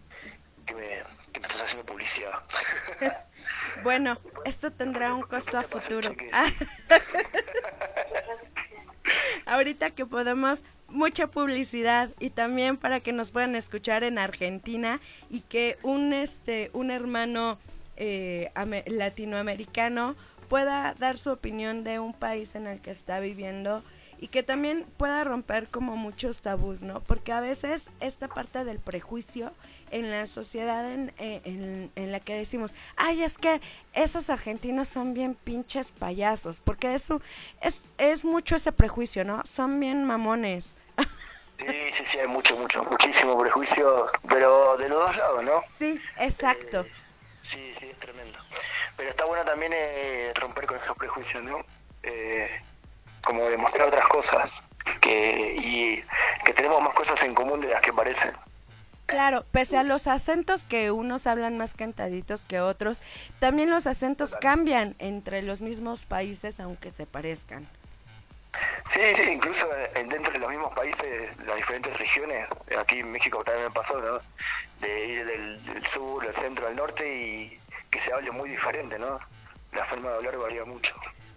que, me, que me estás haciendo publicidad. Bueno, esto tendrá un costo a futuro. Ahorita que podemos, mucha publicidad y también para que nos puedan escuchar en Argentina y que un este un hermano eh, ame- latinoamericano pueda dar su opinión de un país en el que está viviendo y que también pueda romper como muchos tabús, ¿no? Porque a veces esta parte del prejuicio en la sociedad en, eh, en- en la que decimos, ay, es que esos argentinos son bien pinches payasos, porque eso es, es mucho ese prejuicio, ¿no? Son bien mamones. Sí, sí, sí, hay mucho, mucho, muchísimo prejuicio, pero de los dos lados, ¿no? Sí, exacto. Sí, sí, es tremendo. Pero está bueno también eh, romper con esos prejuicios, ¿no? Eh, como demostrar otras cosas que y que tenemos más cosas en común de las que parecen. Claro, pese a los acentos que unos hablan más cantaditos que otros, también los acentos cambian entre los mismos países aunque se parezcan. Sí, sí, incluso eh, dentro de los mismos países, las diferentes regiones, aquí en México también me pasó, ¿no? De ir del, del sur, del centro, al norte y que se hable muy diferente, ¿no? La forma de hablar varía mucho.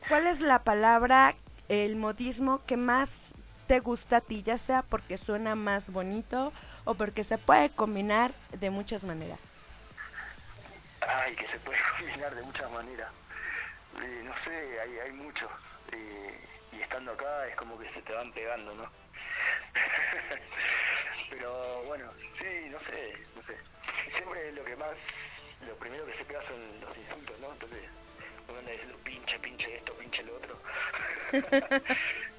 ¿Cuál es la palabra, el modismo que más te gusta a ti, ya sea porque suena más bonito o porque se puede combinar de muchas maneras? Ay, que se puede combinar de muchas maneras. Eh, no sé, hay, hay muchos. eh, y estando acá es como que se te van pegando, ¿no? Pero bueno, sí, no sé, no sé. Siempre lo que más, lo primero que se pega son los insultos, ¿no? Entonces, uno anda diciendo pinche, pinche esto, pinche lo otro.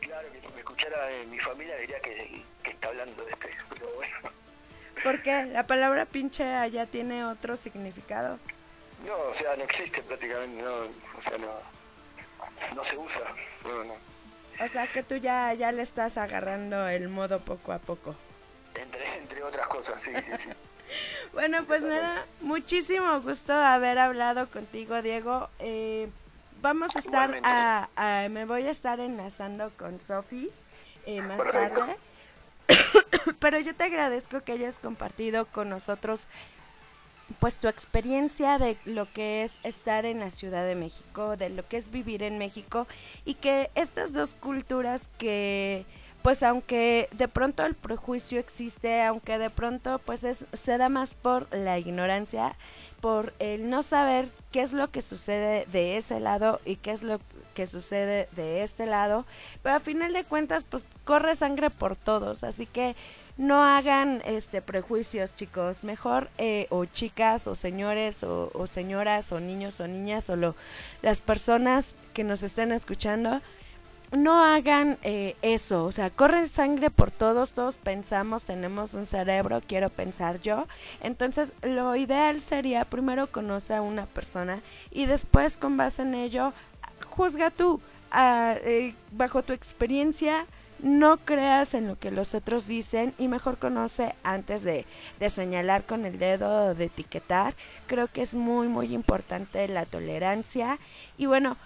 claro que si me escuchara eh, mi familia diría que, que está hablando de este, pero bueno. ¿Por qué? La palabra pinche allá tiene otro significado. No, o sea, no existe prácticamente, no, o sea, no, no se usa, no, no. O sea que tú ya, ya le estás agarrando el modo poco a poco. Entre, entre otras cosas, sí, sí, sí. Bueno, pues nada, muchísimo gusto haber hablado contigo, Diego. Eh, vamos a estar a, a- me voy a estar enlazando con Sofi eh, más Perfecto. tarde. Pero yo te agradezco que hayas compartido con nosotros pues tu experiencia de lo que es estar en la Ciudad de México, de lo que es vivir en México y que estas dos culturas que pues aunque de pronto el prejuicio existe, aunque de pronto pues es, se da más por la ignorancia, por el no saber qué es lo que sucede de ese lado y qué es lo que sucede de este lado, pero a final de cuentas pues corre sangre por todos, así que no hagan este prejuicios chicos, mejor eh, o chicas o señores o, o señoras o niños o niñas o lo, las personas que nos estén escuchando, no hagan eh, eso, o sea, corre sangre por todos, todos pensamos, tenemos un cerebro, quiero pensar yo, entonces lo ideal sería primero conocer a una persona y después con base en ello, juzga tú, ah, eh, bajo tu experiencia, no creas en lo que los otros dicen y mejor conoce antes de, de señalar con el dedo o de etiquetar. Creo que es muy, muy importante la tolerancia. Y bueno,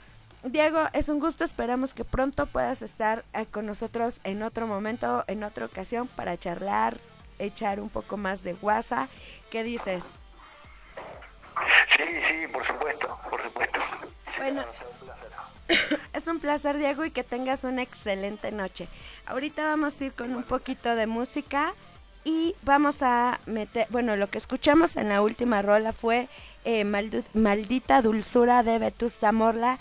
Diego, es un gusto. Esperamos que pronto puedas estar eh, con nosotros en otro momento, en otra ocasión, para charlar, echar un poco más de guasa. ¿Qué dices? Sí, sí, por supuesto, por supuesto. Sí, Bueno. un. Es un placer, Diego, y que tengas una excelente noche. Ahorita vamos a ir con un poquito de música y vamos a meter, bueno, lo que escuchamos en la última rola fue eh, Maldita Dulzura de Vetusta Morla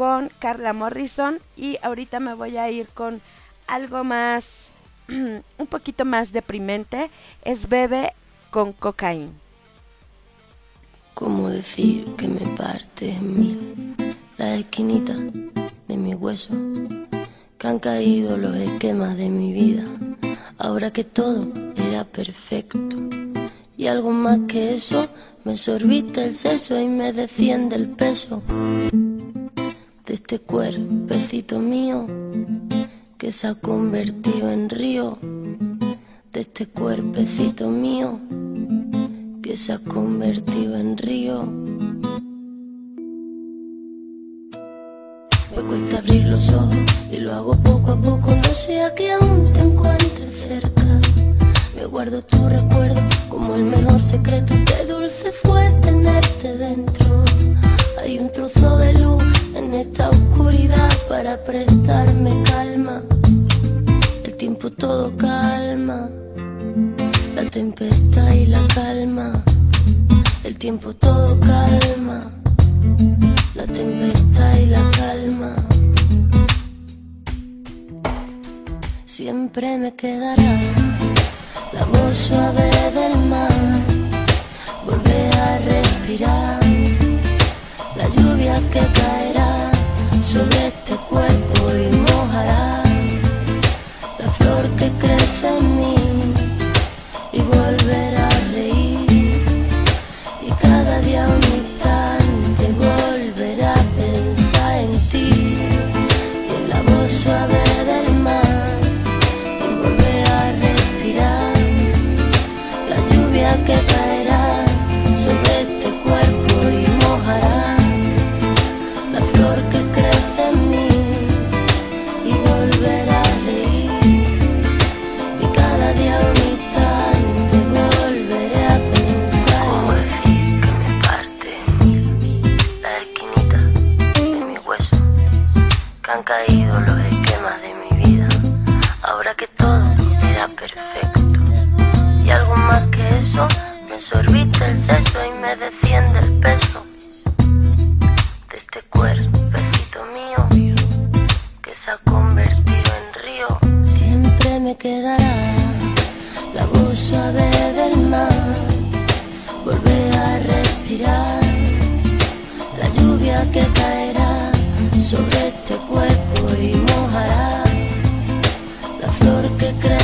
con Carla Morrison y ahorita me voy a ir con algo más, un poquito más deprimente, es Bebe con cocaína. ¿Cómo decir que me parte en mil la esquinita de mi hueso? Que han caído los esquemas de mi vida, ahora que todo era perfecto. Y algo más que eso, me sorbiste el seso y me desciende el peso de este cuerpecito mío que se ha convertido en río, de este cuerpecito mío que se ha convertido en río. Me cuesta abrir los ojos y lo hago poco a poco, no sea que aún te encuentres cerca. Me guardo tu recuerdo como el mejor secreto, qué dulce fue tenerte dentro. Hay un trozo de luz en esta oscuridad para prestarme calma. El tiempo todo calma la tempestad y la calma, el tiempo todo calma, la tempestad y la calma. Siempre me quedará la voz suave del mar, volver a respirar, la lluvia que caerá sobre este cuerpo y mojará la flor que crece en mí y volver a me defiende el peso de este cuerpecito mío que se ha convertido en río. Siempre me quedará la voz suave del mar, volver a respirar la lluvia que caerá sobre este cuerpo y mojará la flor que crece.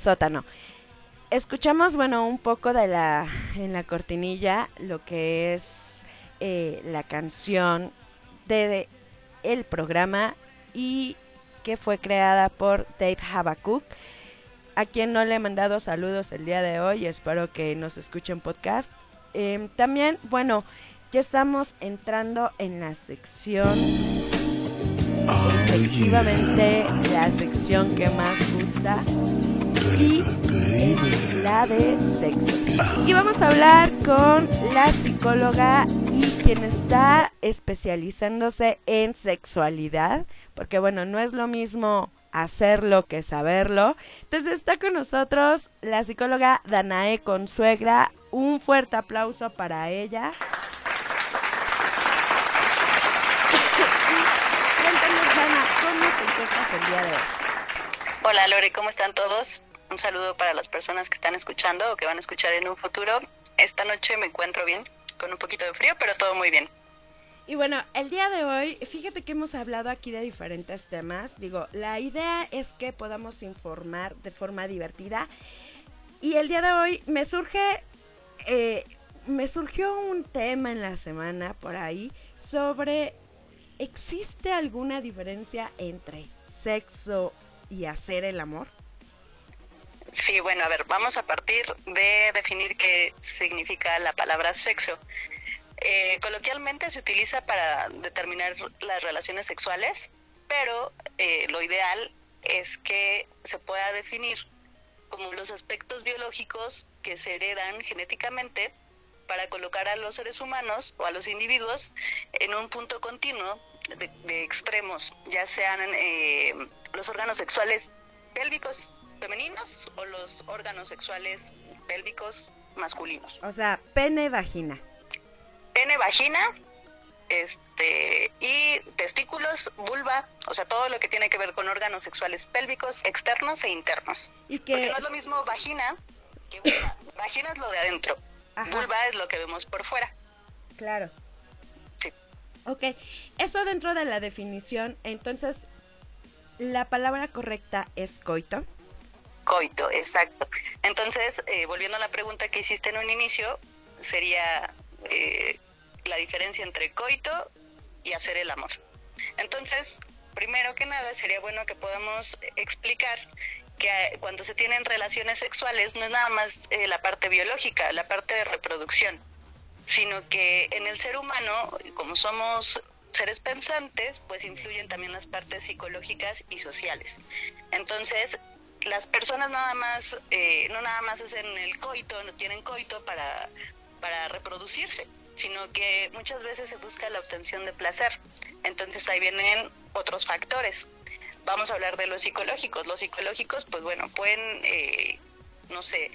Sótano. Escuchamos, bueno, un poco de la, en la cortinilla, lo que es eh, la canción de, el programa y que fue creada por Dave Habakuk, a quien no le he mandado saludos el día de hoy, espero que nos escuchen podcast. Em, también, bueno, ya estamos entrando en la sección, efectivamente, la sección que más gusta y es la de sexo. Y vamos a hablar con la psicóloga y quien está especializándose en sexualidad, porque bueno, no es lo mismo hacerlo que saberlo. Entonces está con nosotros la psicóloga Danae Consuegra. Un fuerte aplauso para ella. Cuéntanos, Dana, ¿cómo te encuentras el día de hoy? Hola Lore, ¿cómo están todos? Un saludo para las personas que están escuchando o que van a escuchar en un futuro. Esta noche me encuentro bien, con un poquito de frío, pero todo muy bien. Y bueno, el día de hoy, fíjate que hemos hablado aquí de diferentes temas. Digo, la idea es que podamos informar de forma divertida. Y el día de hoy me surge, eh, me surgió un tema en la semana por ahí sobre, ¿existe alguna diferencia entre sexo y hacer el amor? Sí, bueno, a ver, vamos a partir de definir qué significa la palabra sexo. Eh, coloquialmente se utiliza para determinar las relaciones sexuales, pero eh, lo ideal es que se pueda definir como los aspectos biológicos que se heredan genéticamente para colocar a los seres humanos o a los individuos en un punto continuo de, de extremos, ya sean eh, los órganos sexuales pélvicos femeninos o los órganos sexuales pélvicos masculinos. O sea, pene, vagina. Pene, vagina, este, y testículos, vulva, o sea, todo lo que tiene que ver con órganos sexuales pélvicos, externos e internos. Y Porque que no es lo mismo vagina que vulva. vagina es lo de adentro, Ajá. vulva es lo que vemos por fuera. Claro. Ok, eso dentro de la definición, entonces, la palabra correcta es coito. Coito, exacto. Entonces, eh, volviendo a la pregunta que hiciste en un inicio, sería eh, la diferencia entre coito y hacer el amor. Entonces, primero que nada, sería bueno que podamos explicar que eh, cuando se tienen relaciones sexuales no es nada más eh, la parte biológica, la parte de reproducción, sino que en el ser humano, como somos seres pensantes, pues influyen también las partes psicológicas y sociales. Entonces, las personas nada más, eh, no nada más hacen el coito, no tienen coito para, para reproducirse, sino que muchas veces se busca la obtención de placer. Entonces ahí vienen otros factores. Vamos a hablar de los psicológicos. Los psicológicos, pues bueno, pueden, eh, no sé,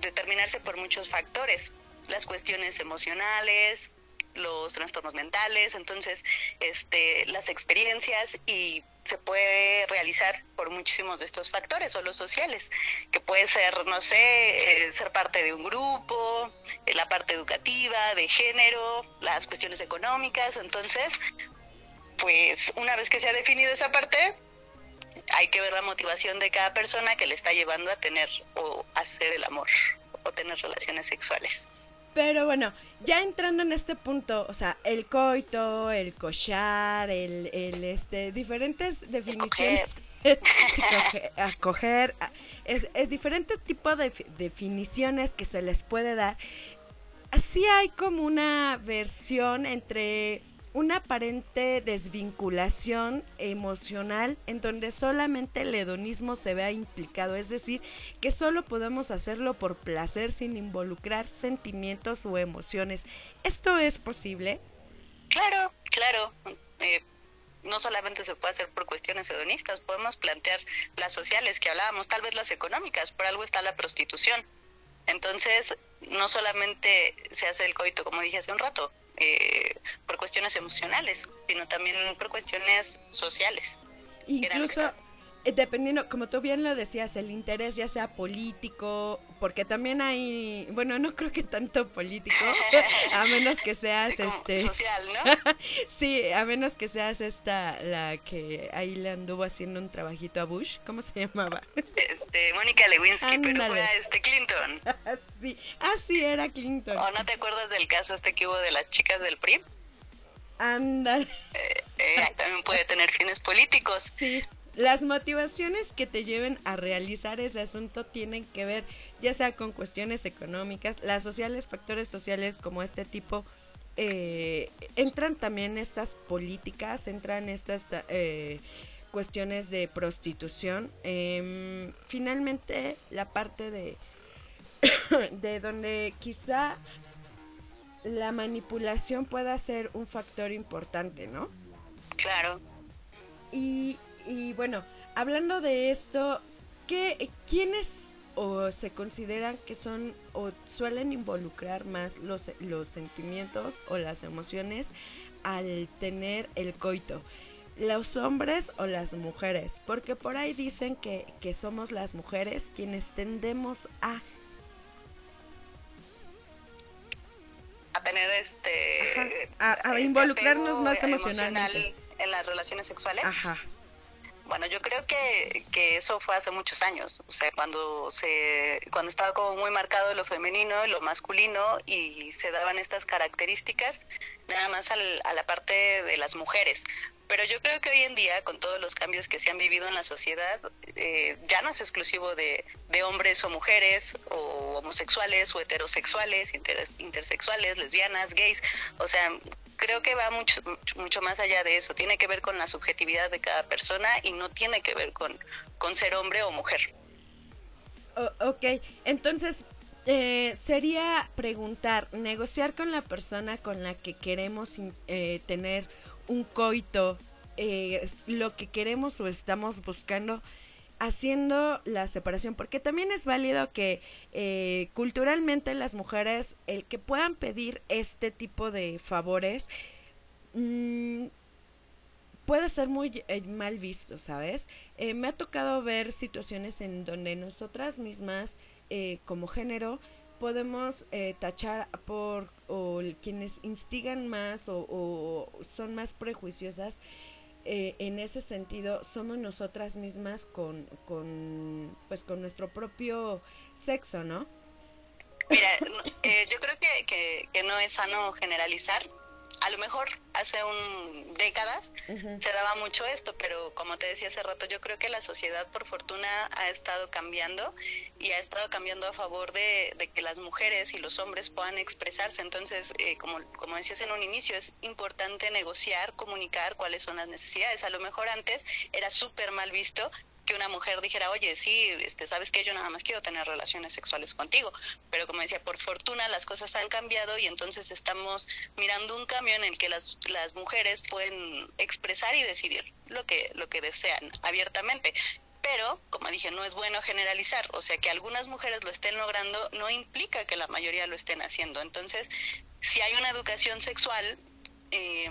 determinarse por muchos factores. Las cuestiones emocionales, los trastornos mentales, entonces este, las experiencias y se puede realizar por muchísimos de estos factores o los sociales, que puede ser, no sé, eh, ser parte de un grupo, eh, la parte educativa, de género, las cuestiones económicas, entonces, pues una vez que se ha definido esa parte, hay que ver la motivación de cada persona que le está llevando a tener o hacer el amor o tener relaciones sexuales. Pero bueno, ya entrando en este punto, o sea, el coito, el cochar, el, el este, diferentes definiciones. Coger, acoger, a- es, es diferente tipo de fi- definiciones que se les puede dar. Así hay como una versión entre una aparente desvinculación emocional en donde solamente el hedonismo se vea implicado, es decir, que solo podemos hacerlo por placer sin involucrar sentimientos o emociones. ¿Esto es posible? Claro, claro. Eh, no solamente se puede hacer por cuestiones hedonistas, podemos plantear las sociales que hablábamos, tal vez las económicas, por algo está la prostitución. Entonces, no solamente se hace el coito, como dije hace un rato, eh, por cuestiones emocionales, sino también por cuestiones sociales. Incluso, dependiendo, como tú bien lo decías, el interés ya sea político, porque también hay, bueno, no creo que tanto político, a menos que seas este social, ¿no? sí, a menos que seas esta la que ahí le anduvo haciendo un trabajito a Bush, ¿cómo se llamaba? Este, Mónica Lewinsky, pero fue a este Clinton. sí, ah, sí, era Clinton. ¿O no te acuerdas del caso este que hubo de las chicas del PRI? Ándale. Eh, también puede tener fines políticos. Sí, las motivaciones que te lleven a realizar ese asunto tienen que ver ya sea con cuestiones económicas, las sociales, factores sociales como este tipo, eh, entran también estas políticas, entran estas eh, cuestiones de prostitución. Em, finalmente, la parte de, de donde quizá la manipulación pueda ser un factor importante, ¿no? Claro. Y, y bueno, hablando de esto, ¿qué, ¿quiénes o se consideran que son o suelen involucrar más los, los sentimientos o las emociones al tener el coito? ¿Los hombres o las mujeres? Porque por ahí dicen que, que somos las mujeres quienes tendemos a... A tener este... a, a este involucrarnos más emocional emocionalmente. en las relaciones sexuales. Ajá. Bueno, yo creo que, que eso fue hace muchos años, o sea, cuando se cuando estaba como muy marcado lo femenino y lo masculino y se daban estas características nada más al- a la parte de las mujeres. Pero yo creo que hoy en día, con todos los cambios que se han vivido en la sociedad, eh, ya no es exclusivo de, de hombres o mujeres, o homosexuales o heterosexuales, inter- intersexuales, lesbianas, gays. O sea, creo que va mucho, mucho, más allá de eso. Tiene que ver con la subjetividad de cada persona y no tiene que ver con, con ser hombre o mujer. O- ok, entonces eh, sería preguntar, negociar con la persona con la que queremos eh, tener un coito, eh, lo que queremos o estamos buscando, haciendo la separación, porque también es válido que eh, culturalmente las mujeres, el que puedan pedir este tipo de favores, mm, puede ser muy eh, mal visto, ¿sabes? Eh, me ha tocado ver situaciones en donde nosotras mismas, como género, podemos tachar por o quienes instigan más o son más prejuiciosas. Eh, en ese sentido, somos nosotras mismas con, con, pues, con nuestro propio sexo, ¿no? Mira, eh, yo creo que, que no es sano generalizar. A lo mejor hace un décadas se daba mucho esto, pero como te decía hace rato, yo creo que la sociedad por fortuna ha estado cambiando y ha estado cambiando a favor de, de que las mujeres y los hombres puedan expresarse. Entonces, eh, como, como decías en un inicio, es importante negociar, comunicar cuáles son las necesidades. A lo mejor antes era súper mal visto que una mujer dijera, oye, sí, este, sabes que yo nada más quiero tener relaciones sexuales contigo. Pero como decía, por fortuna las cosas han cambiado y entonces estamos mirando un cambio en el que las, las mujeres pueden expresar y decidir lo que, lo que desean abiertamente. Pero, como dije, no es bueno generalizar. O sea, que algunas mujeres lo estén logrando no implica que la mayoría lo estén haciendo. Entonces, si hay una educación sexual eh,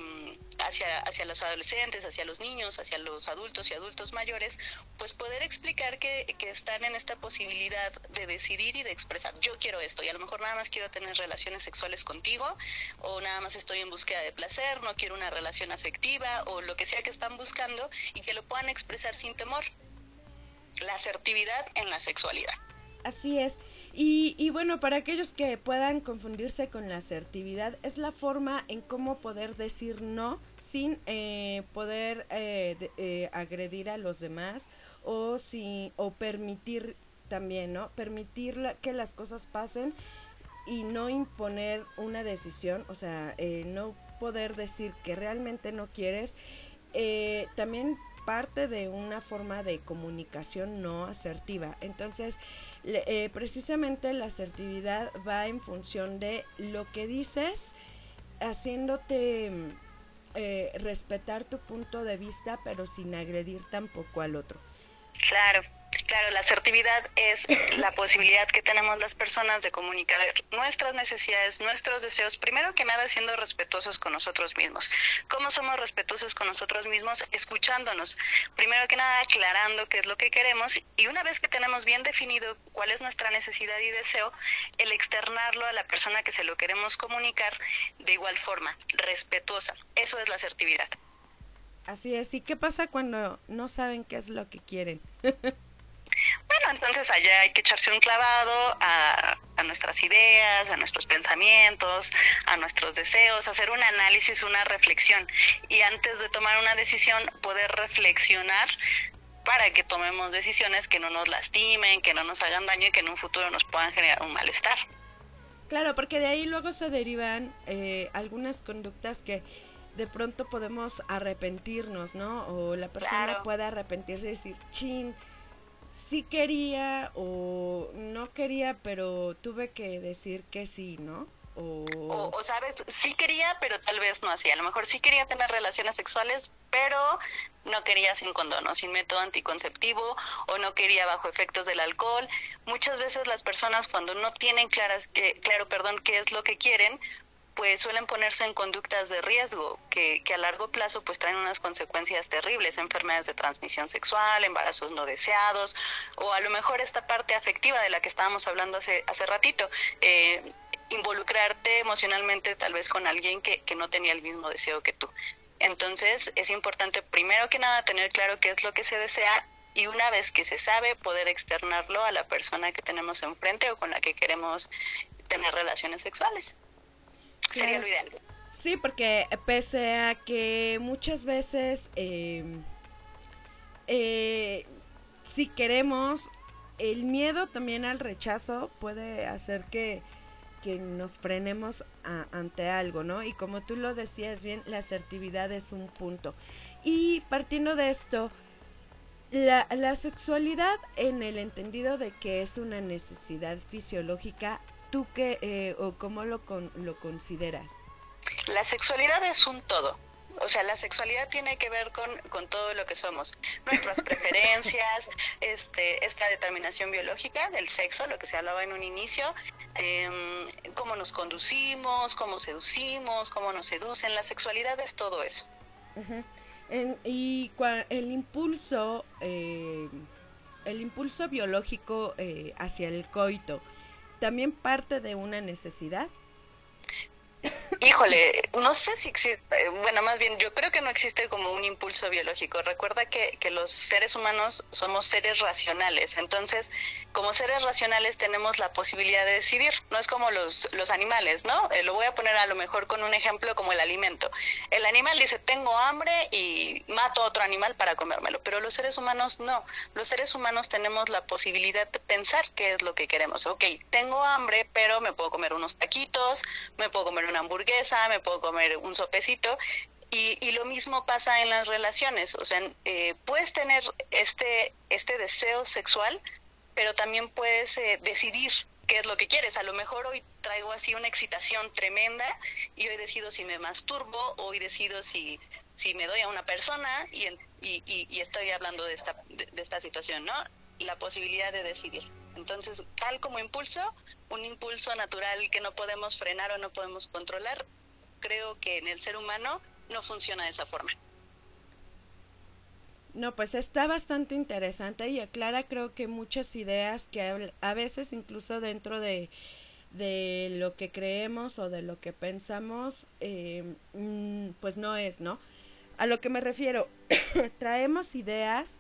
hacia, hacia los adolescentes, hacia los niños, hacia los adultos y adultos mayores, pues poder explicar que, que están en esta posibilidad de decidir y de expresar, yo quiero esto y a lo mejor nada más quiero tener relaciones sexuales contigo o nada más estoy en búsqueda de placer, no quiero una relación afectiva o lo que sea que están buscando y que lo puedan expresar sin temor. La asertividad en la sexualidad. Así es. Y, bueno, para aquellos que puedan confundirse con la asertividad, es la forma en cómo poder decir no sin eh, poder eh, eh, agredir a los demás o, si, o permitir también, ¿no? Permitir que las cosas pasen y no imponer una decisión, o sea, eh, no poder decir que realmente no quieres. También parte de una forma de comunicación no asertiva. Entonces, eh, precisamente la asertividad va en función de lo que dices, haciéndote mm, eh, respetar tu punto de vista, pero sin agredir tampoco al otro. Claro. Claro, la asertividad es la posibilidad que tenemos las personas de comunicar nuestras necesidades, nuestros deseos, primero que nada siendo respetuosos con nosotros mismos. ¿Cómo somos respetuosos con nosotros mismos? Escuchándonos. Primero que nada aclarando qué es lo que queremos y una vez que tenemos bien definido cuál es nuestra necesidad y deseo, el externarlo a la persona que se lo queremos comunicar de igual forma, respetuosa. Eso es la asertividad. Así es. ¿Y qué pasa cuando no saben qué es lo que quieren? Bueno, entonces allá hay que echarse un clavado a, a, nuestras ideas, a nuestros pensamientos, a nuestros deseos, hacer un análisis, una reflexión y antes de tomar una decisión poder reflexionar para que tomemos decisiones que no nos lastimen, que no nos hagan daño y que en un futuro nos puedan generar un malestar. Claro, porque de ahí luego se derivan eh, algunas conductas que de pronto podemos arrepentirnos, ¿no? O la persona Claro. puede arrepentirse y decir, chin, sí quería o no quería, pero tuve que decir que sí, ¿no? O, sabes, sí quería, pero tal vez no hacía. A lo mejor sí quería tener relaciones sexuales, pero no quería sin condón o sin método anticonceptivo o no quería bajo efectos del alcohol. Muchas veces las personas cuando no tienen claras que, claro, perdón, qué es lo que quieren, pues suelen ponerse en conductas de riesgo que, a largo plazo pues traen unas consecuencias terribles, enfermedades de transmisión sexual, embarazos no deseados o a lo mejor esta parte afectiva de la que estábamos hablando hace, hace ratito, eh, involucrarte emocionalmente tal vez con alguien que, que no tenía el mismo deseo que tú. Entonces es importante primero que nada tener claro qué es lo que se desea y una vez que se sabe poder externarlo a la persona que tenemos enfrente o con la que queremos tener relaciones sexuales. Sería lo ideal. Sí, porque pese a que muchas veces eh, eh, si queremos, el miedo también al rechazo puede hacer que, que nos frenemos a- ante algo, ¿no? Y como tú lo decías bien, la asertividad es un punto. Y partiendo de esto, la, la sexualidad en el entendido de que es una necesidad fisiológica, ¿tú qué eh, o cómo lo, con- lo consideras? La sexualidad es un todo. O sea, la sexualidad tiene que ver con, con todo lo que somos. Nuestras preferencias, este, esta determinación biológica del sexo, lo que se hablaba en un inicio, em, cómo nos conducimos, cómo seducimos, cómo nos seducen. La sexualidad es todo eso. En- y cua- el impulso, eh, el impulso biológico eh, hacia el coito, también parte de una necesidad. Híjole, no sé si existe, eh, bueno, más bien yo creo que no existe como un impulso biológico. Recuerda que, que los seres humanos somos seres racionales, entonces como seres racionales tenemos la posibilidad de decidir, no es como los, los animales, ¿no? Eh, lo voy a poner a lo mejor con un ejemplo como el alimento. El animal dice, tengo hambre y mato a otro animal para comérmelo, pero los seres humanos no. Los seres humanos tenemos la posibilidad de pensar qué es lo que queremos. Ok, tengo hambre, pero me puedo comer unos taquitos, me puedo comer una hamburguesa, me puedo comer un sopecito. Y, lo mismo pasa en las relaciones, o sea, eh, puedes tener este, este deseo sexual, pero también puedes eh, decidir qué es lo que quieres. A lo mejor hoy traigo así una excitación tremenda y hoy decido si me masturbo, hoy decido si, si me doy a una persona y, y, estoy hablando de esta, de esta situación, ¿no? La posibilidad de decidir. Entonces, tal como impulso, un impulso natural que no podemos frenar o no podemos controlar, creo que en el ser humano no funciona de esa forma. No, pues está bastante interesante y aclara creo que muchas ideas que a veces incluso dentro de, de lo que creemos o de lo que pensamos, eh, mm, pues no es, ¿no? A lo que me refiero, traemos ideas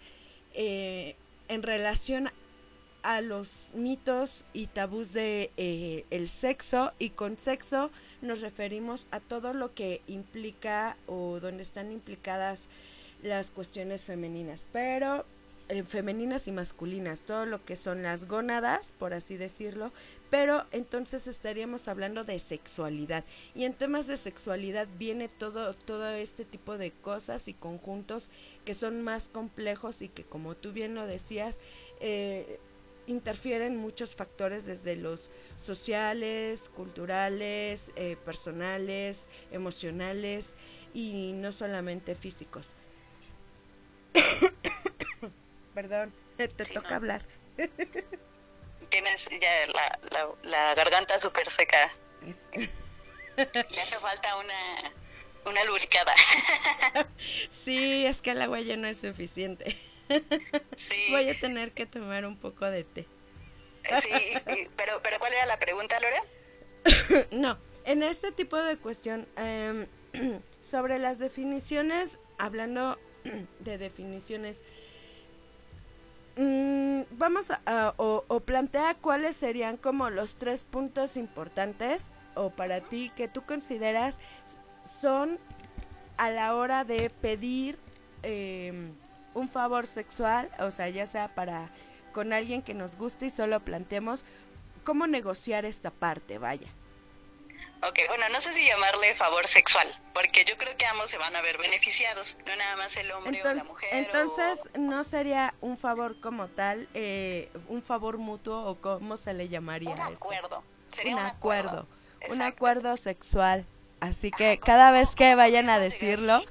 eh, en relación a los mitos y tabús de eh, el sexo y con sexo nos referimos a todo lo que implica o donde están implicadas las cuestiones femeninas, pero eh, femeninas y masculinas, todo lo que son las gónadas, por así decirlo, pero entonces estaríamos hablando de sexualidad. Y en temas de sexualidad viene todo todo este tipo de cosas y conjuntos que son más complejos y que como tú bien lo decías eh, interfieren muchos factores desde los sociales, culturales, eh, personales, emocionales y no solamente físicos. Perdón. Te Sí, toca no. hablar. Tienes ya la, la, la garganta súper seca. Es- Le hace falta una, una lubricada. Sí, es que el agua ya no es suficiente. Sí, Voy a tener que tomar un poco de té. sí, y- pero, pero ¿cuál era la pregunta, Lore? No, en este tipo de cuestión, em, sobre las definiciones, hablando de definiciones, mm, vamos a, a- o, o plantea cuáles serían como los tres puntos importantes o para ti que tú consideras son a la hora de pedir em, un favor sexual, o sea, ya sea para con alguien que nos guste y solo planteemos cómo negociar esta parte, vaya. Ok, bueno, no sé si llamarle favor sexual, porque yo creo que ambos se van a ver beneficiados, no nada más el hombre o la Entonces, mujer. entonces o- no sería un favor como tal, eh, un favor mutuo o cómo se le llamaría un acuerdo. Sería un un acuerdo, un acuerdo sexual. Así que cada vez que vayan a decirlo,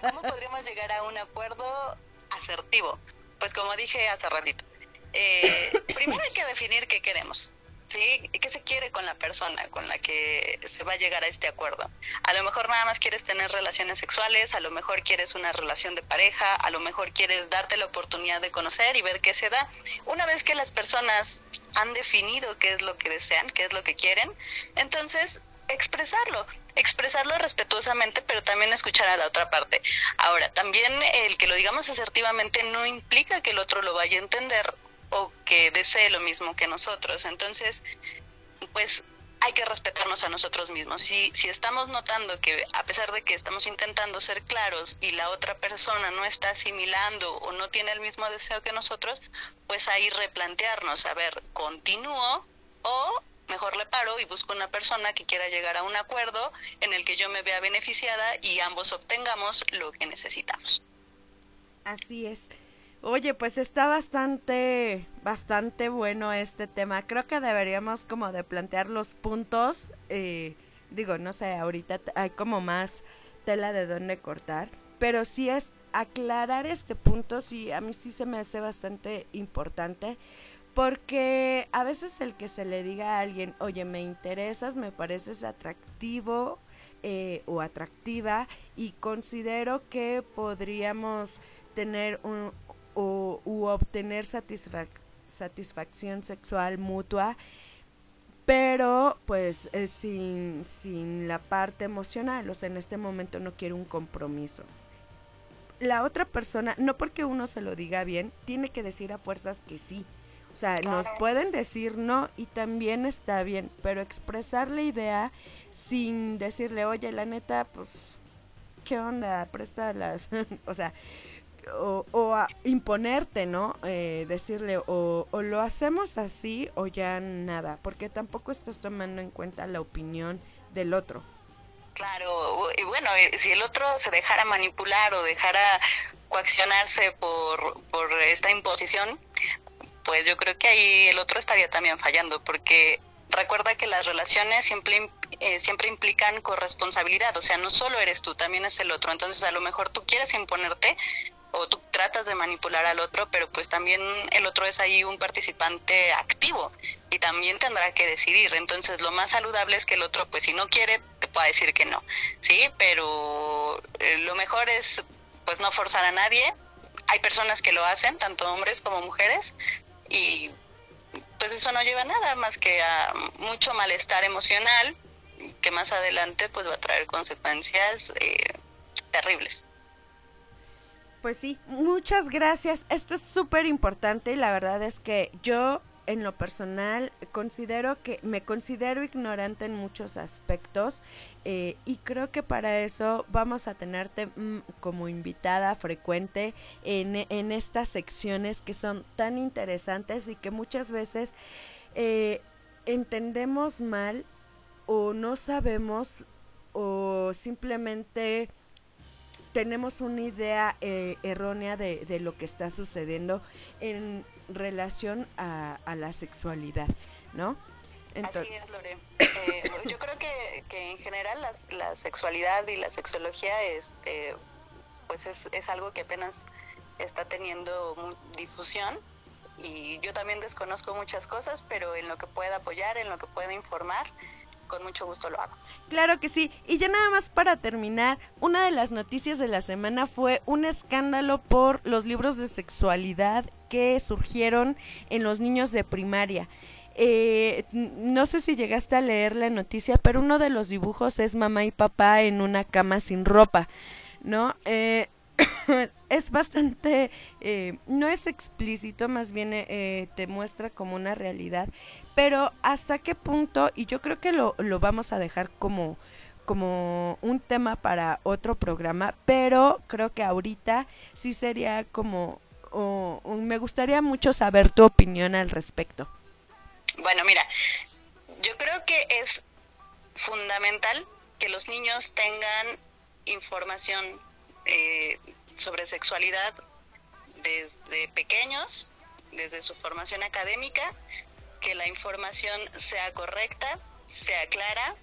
¿Cómo podríamos llegar a un acuerdo asertivo? Pues como dije hace ratito, eh, primero hay que definir qué queremos, ¿sí? ¿Qué se quiere con la persona con la que se va a llegar a este acuerdo? A lo mejor nada más quieres tener relaciones sexuales, a lo mejor quieres una relación de pareja, a lo mejor quieres darte la oportunidad de conocer y ver qué se da. Una vez que las personas han definido qué es lo que desean, qué es lo que quieren, entonces expresarlo, expresarlo respetuosamente, pero también escuchar a la otra parte. Ahora, también el que lo digamos asertivamente no implica que el otro lo vaya a entender o que desee lo mismo que nosotros. Entonces, pues hay que respetarnos a nosotros mismos. Si, si estamos notando que a pesar de que estamos intentando ser claros y la otra persona no está asimilando o no tiene el mismo deseo que nosotros, pues ahí replantearnos, a ver, continúo o mejor le paro y busco una persona que quiera llegar a un acuerdo en el que yo me vea beneficiada y ambos obtengamos lo que necesitamos. así es. Oye, pues está bastante, bastante bueno este tema. Creo que deberíamos como de plantear los puntos. eh, digo, no sé, ahorita hay como más tela de dónde cortar. Pero sí es aclarar este punto, sí, a mí sí se me hace bastante importante. Porque a veces el que se le diga a alguien, oye, me interesas, me pareces atractivo eh, o atractiva y considero que podríamos tener un, o, u obtener satisfac- satisfacción sexual mutua, pero pues sin, sin la parte emocional, o sea, en este momento no quiero un compromiso. La otra persona, no porque uno se lo diga bien, tiene que decir a fuerzas que sí. O sea, nos pueden decir no y también está bien, pero expresar la idea sin decirle, oye, la neta, pues, ¿qué onda? Presta las... o sea, o, o a imponerte, ¿no? Eh, decirle, o, o lo hacemos así o ya nada, porque tampoco estás tomando en cuenta la opinión del otro. Claro, y bueno, eh, si el otro se dejara manipular o dejara coaccionarse por, por esta imposición, pues yo creo que ahí el otro estaría también fallando, porque recuerda que las relaciones siempre, eh, siempre implican corresponsabilidad, o sea, no solo eres tú, también es el otro, entonces a lo mejor tú quieres imponerte o tú tratas de manipular al otro, pero pues también el otro es ahí un participante activo y también tendrá que decidir. Entonces lo más saludable es que el otro, pues si no quiere, te pueda decir que no, ¿sí? Pero eh, lo mejor es pues no forzar a nadie. Hay personas que lo hacen, tanto hombres como mujeres, y pues eso no lleva a nada más que a mucho malestar emocional que más adelante pues va a traer consecuencias eh, terribles. Pues sí, muchas gracias. Esto es súper importante y la verdad es que yo en lo personal considero que me considero ignorante en muchos aspectos eh, y creo que para eso vamos a tenerte mm, como invitada frecuente en, en estas secciones que son tan interesantes y que muchas veces eh, entendemos mal o no sabemos o simplemente tenemos una idea eh, errónea de, de lo que está sucediendo en relación a, a la sexualidad, ¿no? Así es, Lore. Eh, yo creo que, que en general las- la, sexualidad y la sexología este, pues es, es algo que apenas está teniendo difusión y yo también desconozco muchas cosas, pero en lo que pueda apoyar, en lo que pueda informar, con mucho gusto lo hago. Claro que sí. Y ya nada más para terminar, una de las noticias de la semana fue un escándalo por los libros de sexualidad que surgieron en los niños de primaria. Eh, no sé si llegaste a leer la noticia, pero uno de los dibujos es mamá y papá en una cama sin ropa, ¿no? Eh, es bastante, eh, no es explícito, más bien eh, te muestra como una realidad, pero hasta qué punto, y yo creo que lo, lo vamos a dejar como, como un tema para otro programa, pero creo que ahorita sí sería como, me gustaría mucho saber tu opinión al respecto. Bueno, mira, yo creo que es fundamental que los niños tengan información eh, sobre sexualidad desde pequeños, desde su formación académica, que la información sea correcta, sea clara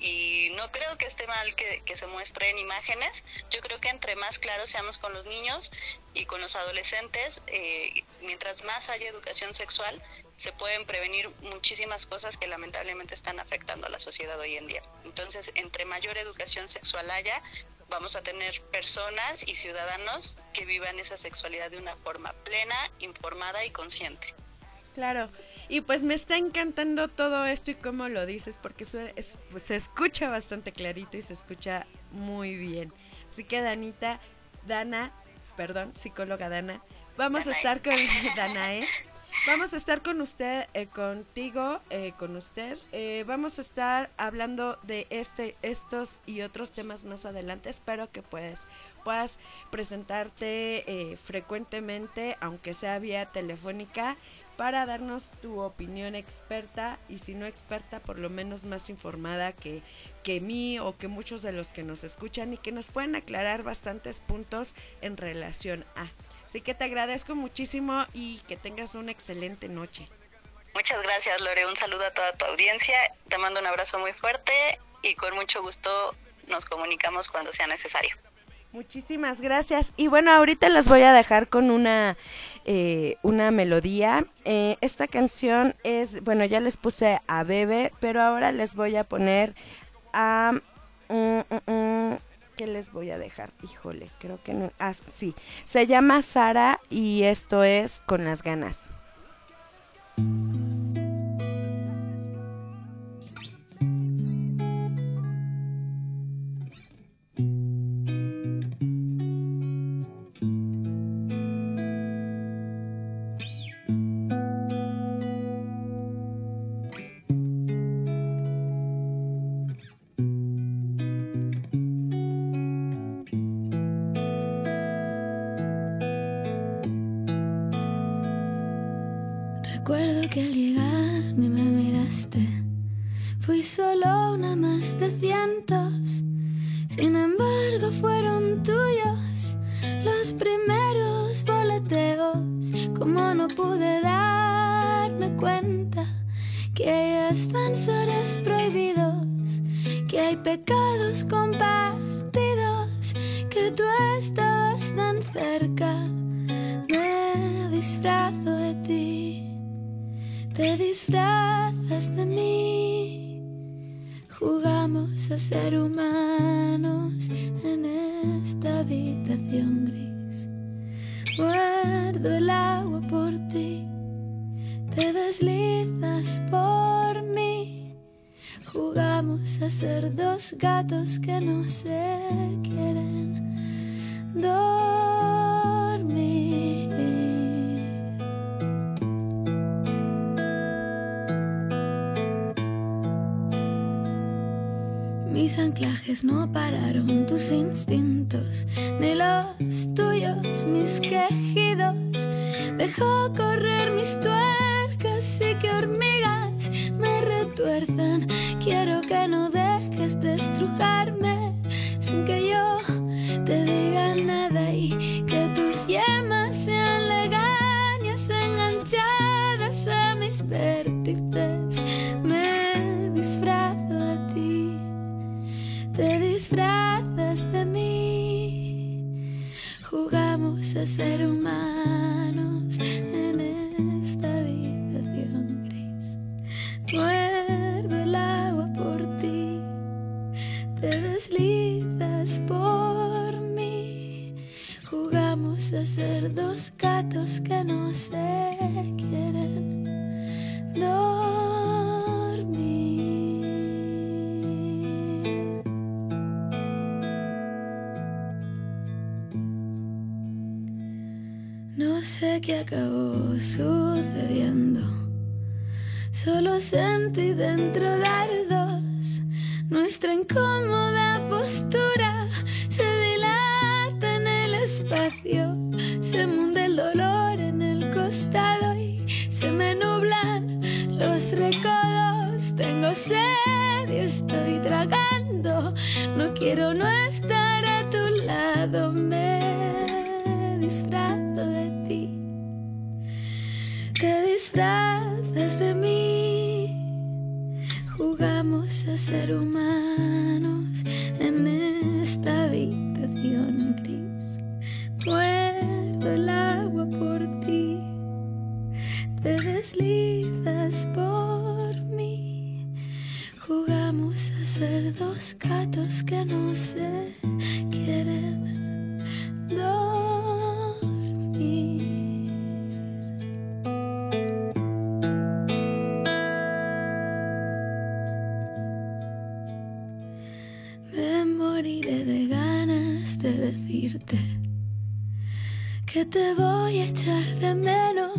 y no creo que esté mal que, que se muestren imágenes. Yo creo que entre más claros seamos con los niños y con los adolescentes, eh, mientras más haya educación sexual, se pueden prevenir muchísimas cosas que lamentablemente están afectando a la sociedad hoy en día. Entonces, entre mayor educación sexual haya, vamos a tener personas y ciudadanos que vivan esa sexualidad de una forma plena, informada y consciente. Claro. Y pues me está encantando todo esto y cómo lo dices, porque es- pues, se escucha bastante clarito y se escucha muy bien. Así que Danita, Dana, perdón, psicóloga Dana, vamos a estar con Danae. Vamos a estar con usted, eh, contigo, eh, con usted. Eh, vamos a estar hablando de este, estos y otros temas más adelante. Espero que pues puedas presentarte eh, frecuentemente, aunque sea vía telefónica, para darnos tu opinión experta y si no experta, por lo menos más informada que, que mí o que muchos de los que nos escuchan y que nos pueden aclarar bastantes puntos en relación a. Así que te agradezco muchísimo y que tengas una excelente noche. Muchas gracias, Lore. Un saludo a toda tu audiencia. Te mando un abrazo muy fuerte y con mucho gusto nos comunicamos cuando sea necesario. Muchísimas gracias. Y bueno, ahorita les voy a dejar con una, eh, una melodía. Eh, esta canción es, bueno, ya les puse a Bebe, pero ahora les voy a poner a... mm, mm, mm, ¿Qué les voy a dejar? Híjole, creo que no. Ah, sí. Se llama Sara y esto es Con las ganas. Dejó correr mis tuercas y que hormigas me retuerzan. Quiero que no dejes de estrujarme sin que yo te diga nada y que tus yemas sean legañas enganchadas a mis vértices. Me disfrazo de ti te disfrazas de mí. Jugamos a ser humanos dos gatos que no se quieren dormir. No sé qué acabó sucediendo. Solo sentí dentro dardos. Nuestra incómoda postura se dilata en el espacio. Se munde el dolor en el costado y se me nublan los recodos. Tengo sed y estoy tragando. No quiero no estar a tu lado. Me disfrazo de ti. Te disfrazas de mí. Jugamos a ser humanos en esta habitación gris. El agua por ti. Te deslizas por mí. Jugamos a ser dos gatos que no se quieren dormir. Me moriré de ganas de decirte que te voy a echar de menos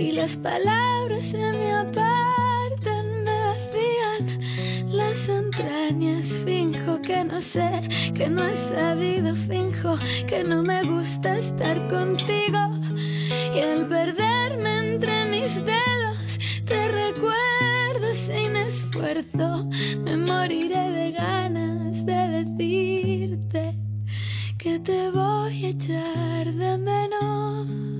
y las palabras se me apartan, me vacían las entrañas. Finjo que no sé, que no he sabido, finjo que no me gusta estar contigo y al perderme entre mis dedos te recuerdo sin esfuerzo. Me moriré de ganas de decirte te voy a echar de menos.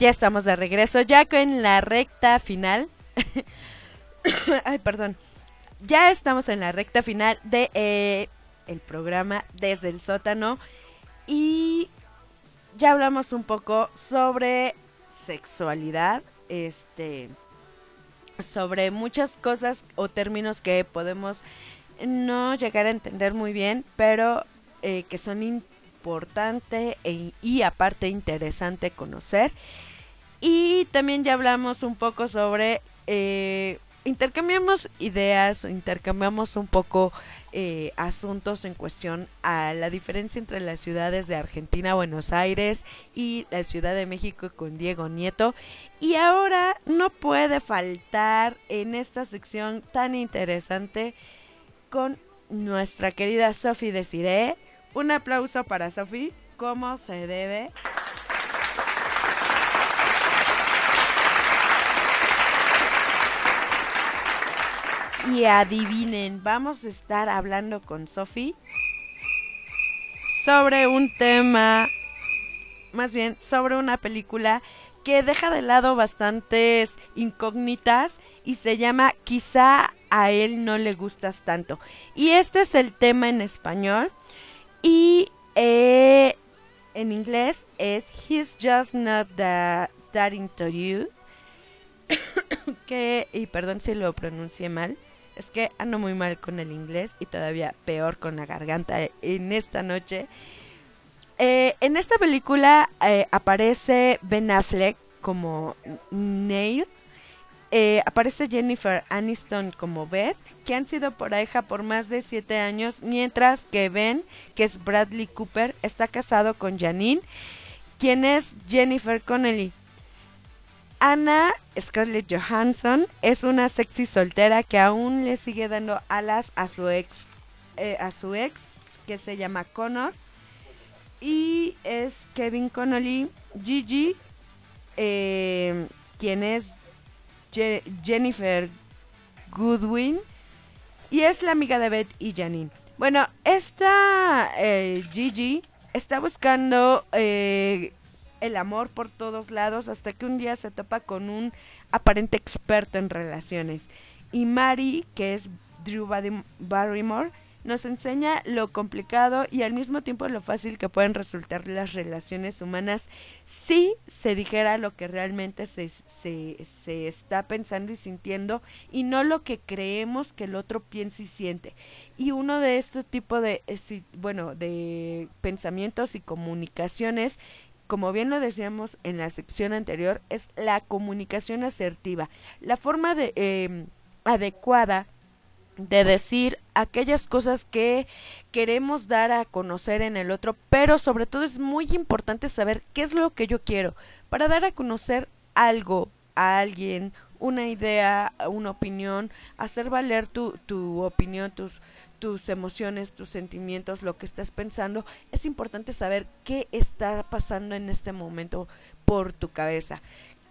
Ya estamos de regreso, ya en la recta final. Ay, perdón. Ya estamos en la recta final de eh, el programa Desde el Sótano. Y ya hablamos un poco sobre sexualidad. Este. Sobre muchas cosas o términos que podemos no llegar a entender muy bien, pero eh, que son importante e- y aparte interesante conocer. Y también ya hablamos un poco sobre, eh, intercambiamos ideas, intercambiamos un poco eh, asuntos en cuestión a la diferencia entre las ciudades de Argentina, Buenos Aires y la Ciudad de México con Diego Nieto. Y ahora no puede faltar en esta sección tan interesante con nuestra querida Sofi Desiree. Un aplauso para Sofi, como se debe. Y adivinen, vamos a estar hablando con Sofi sobre un tema, más bien sobre una película que deja de lado bastantes incógnitas y se llama Quizá a él no le gustas tanto. Y este es el tema en español y eh, en inglés es He's just not that, into you. que, y perdón si lo pronuncié mal, es que ando muy mal con el inglés y todavía peor con la garganta en esta noche. Eh, en esta película eh, aparece Ben Affleck como Neil. Eh, aparece Jennifer Aniston como Beth, que han sido pareja por más de siete años, mientras que Ben, que es Bradley Cooper, está casado con Janine, quien es Jennifer Connelly. Anna Scarlett Johansson es una sexy soltera que aún le sigue dando alas a su ex, eh, a su ex que se llama Connor y es Kevin Connolly, Gigi, eh, quien es Je- Jennifer Goodwin y es la amiga de Beth y Janine. Bueno, esta eh, Gigi está buscando eh, el amor por todos lados hasta que un día se topa con un aparente experto en relaciones. Y Mary, que es Drew Barry- Barrymore, nos enseña lo complicado y al mismo tiempo lo fácil que pueden resultar las relaciones humanas si se dijera lo que realmente se, se, se está pensando y sintiendo y no lo que creemos que el otro piensa y siente. Y uno de este tipo de, eh, bueno, de pensamientos y comunicaciones como bien lo decíamos en la sección anterior, es la comunicación asertiva, la forma de, eh, adecuada de decir aquellas cosas que queremos dar a conocer en el otro, pero sobre todo es muy importante saber qué es lo que yo quiero. Para dar a conocer algo a alguien, una idea, una opinión, hacer valer tu, tu opinión, tus, tus emociones, tus sentimientos, lo que estás pensando, es importante saber qué está pasando en este momento por tu cabeza.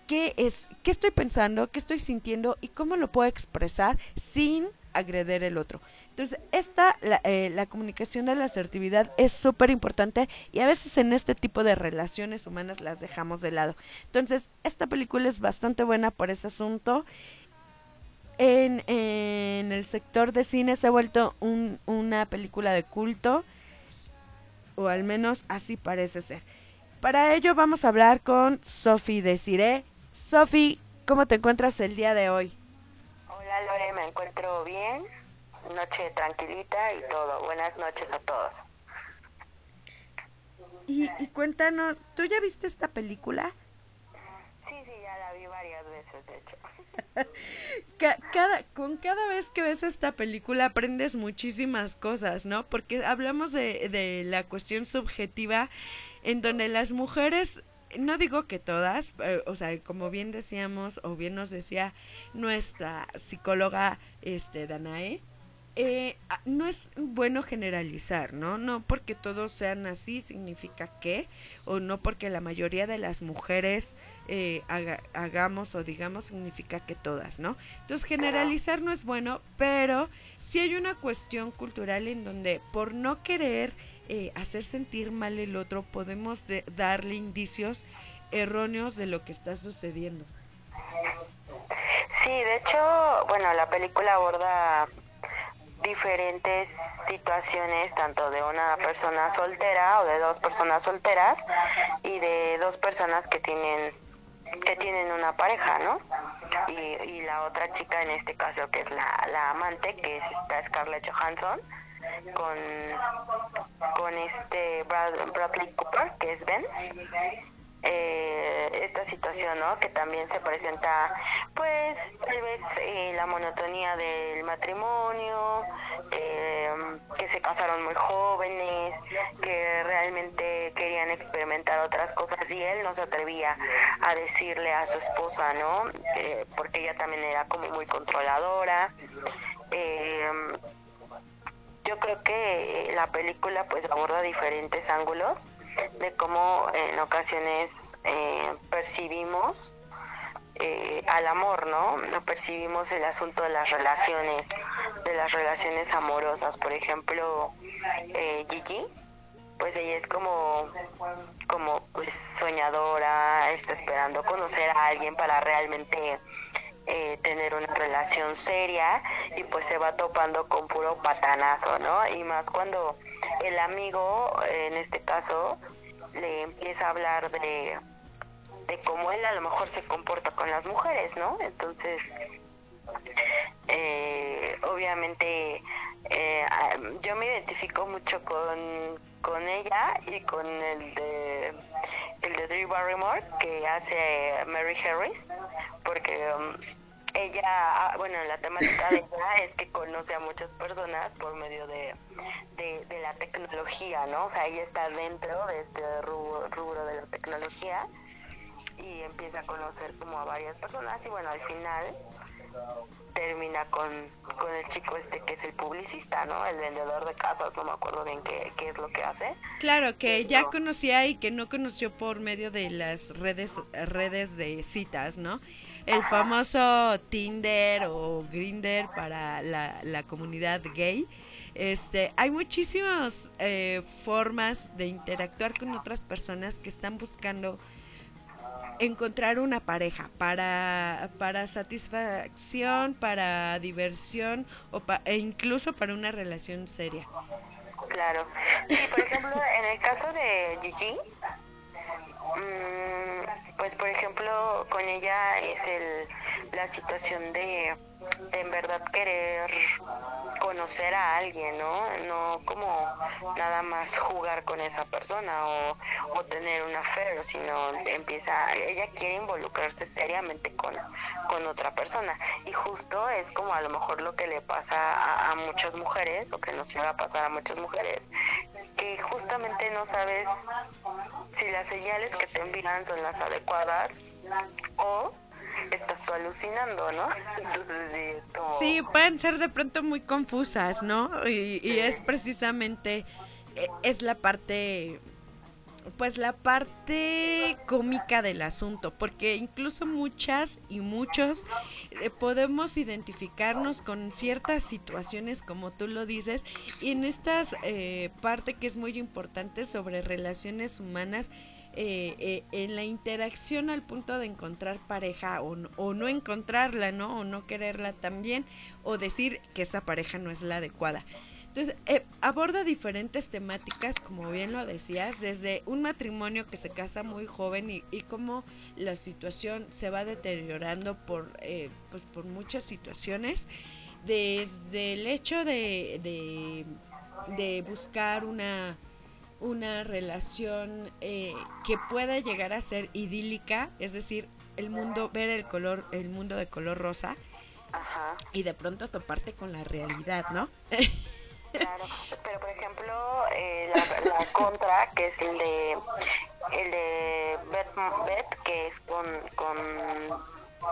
¿Qué es, qué estoy pensando, qué estoy sintiendo y cómo lo puedo expresar sin agreder el otro? Entonces, esta, la, eh, la comunicación de la asertividad es súper importante y a veces en este tipo de relaciones humanas las dejamos de lado. Entonces, esta película es bastante buena por ese asunto en, en el sector de cine se ha vuelto un- una película de culto, o al menos así parece ser. Para ello vamos a hablar con Sofi Desiree. Sofi, ¿cómo te encuentras el día de hoy? Hola Lore, me encuentro bien. Noche tranquilita y todo. Buenas noches a todos. Y, y cuéntanos, ¿tú ya viste esta película? Sí, sí, ya la vi varias veces, de hecho. Ca- cada, con cada vez que ves esta película aprendes muchísimas cosas, ¿no? Porque hablamos de, de la cuestión subjetiva en donde las mujeres no digo que todas, eh, o sea, como bien decíamos o bien nos decía nuestra psicóloga este Danae, eh, a- no es bueno generalizar, ¿no? No porque todos sean así significa que, o no porque la mayoría de las mujeres eh, haga- hagamos o digamos significa que todas, ¿no? Entonces generalizar no es bueno, pero sí hay una cuestión cultural en donde por no querer eh, hacer sentir mal el otro podemos de- darle indicios erróneos de lo que está sucediendo. Sí, de hecho, bueno, la película aborda diferentes situaciones, tanto de una persona soltera o de dos personas solteras y de dos personas que tienen que tienen una pareja, ¿no? Y, la otra chica en este caso que es la, la amante, que es esta Scarlett Johansson, con, con este Brad- Bradley Cooper, que es Ben eh, esta situación, ¿no? Que también se presenta, pues, tal vez eh, la monotonía del matrimonio, eh, que se casaron muy jóvenes, que realmente querían experimentar otras cosas y él no se atrevía a decirle a su esposa, ¿no? Eh, porque ella también era como muy controladora. Eh, yo creo que eh, la película pues aborda diferentes ángulos de cómo en ocasiones eh, percibimos eh, al amor, ¿no? Percibimos el asunto de las relaciones, de las relaciones amorosas. Por ejemplo, eh, Gigi, pues ella es como, como pues soñadora, está esperando conocer a alguien para realmente eh, tener una relación seria y pues se va topando con puro patanazo, ¿no? Y más cuando el amigo, en este caso, le empieza a hablar de, de cómo él a lo mejor se comporta con las mujeres, ¿no? Entonces, eh, obviamente, eh, ah, yo me identifico mucho con, con ella y con el de el de Drew Barrymore que hace Mary Harris porque um, ella ah, bueno la temática de ella es que conoce a muchas personas por medio de, de, de la tecnología no o sea ella está dentro de este rubro, rubro de la tecnología y empieza a conocer como a varias personas y bueno al final termina con, con el chico este que es el publicista, ¿no? El vendedor de casas, no me acuerdo bien qué, qué es lo que hace. Claro, que ya conocía y que no conoció por medio de las redes redes de citas, ¿no? El famoso Tinder o Grinder para la, la comunidad gay. Este, hay muchísimas eh, formas de interactuar con otras personas que están buscando encontrar una pareja para, para satisfacción, para diversión o pa- e incluso para una relación seria. Claro. Sí, por ejemplo, en el caso de Gigi, pues por ejemplo, con ella es el, la situación de, de en verdad querer conocer a alguien, ¿no? No como nada más jugar con esa persona o, o tener un affair, sino empieza, ella quiere involucrarse seriamente con, con otra persona. Y justo es como a lo mejor lo que le pasa a, a muchas mujeres, o que nos llega a pasar a muchas mujeres, que justamente no sabes si las señales que te envían son las adecuadas o estás tú alucinando, ¿no? Sí, pueden ser de pronto muy confusas, ¿no? Y, y es precisamente, eh, es la parte, pues la parte cómica del asunto, porque incluso muchas y muchos eh, podemos identificarnos con ciertas situaciones, como tú lo dices, y en esta parte que es muy importante sobre relaciones humanas, eh, eh, en la interacción al punto de encontrar pareja o no, encontrarla, ¿no? O no quererla también, o decir que esa pareja no es la adecuada. Entonces, eh, aborda diferentes temáticas, como bien lo decías, desde un matrimonio que se casa muy joven y, cómo la situación se va deteriorando por, pues por muchas situaciones, desde el hecho de, de buscar una una relación eh, que pueda llegar a ser idílica, es decir, el mundo, ver el color, el mundo de color rosa, Ajá. y de pronto toparte con la realidad, ¿no? Claro, pero por ejemplo, eh, la, la contra, que es el de el de Beth, Beth, que es con, con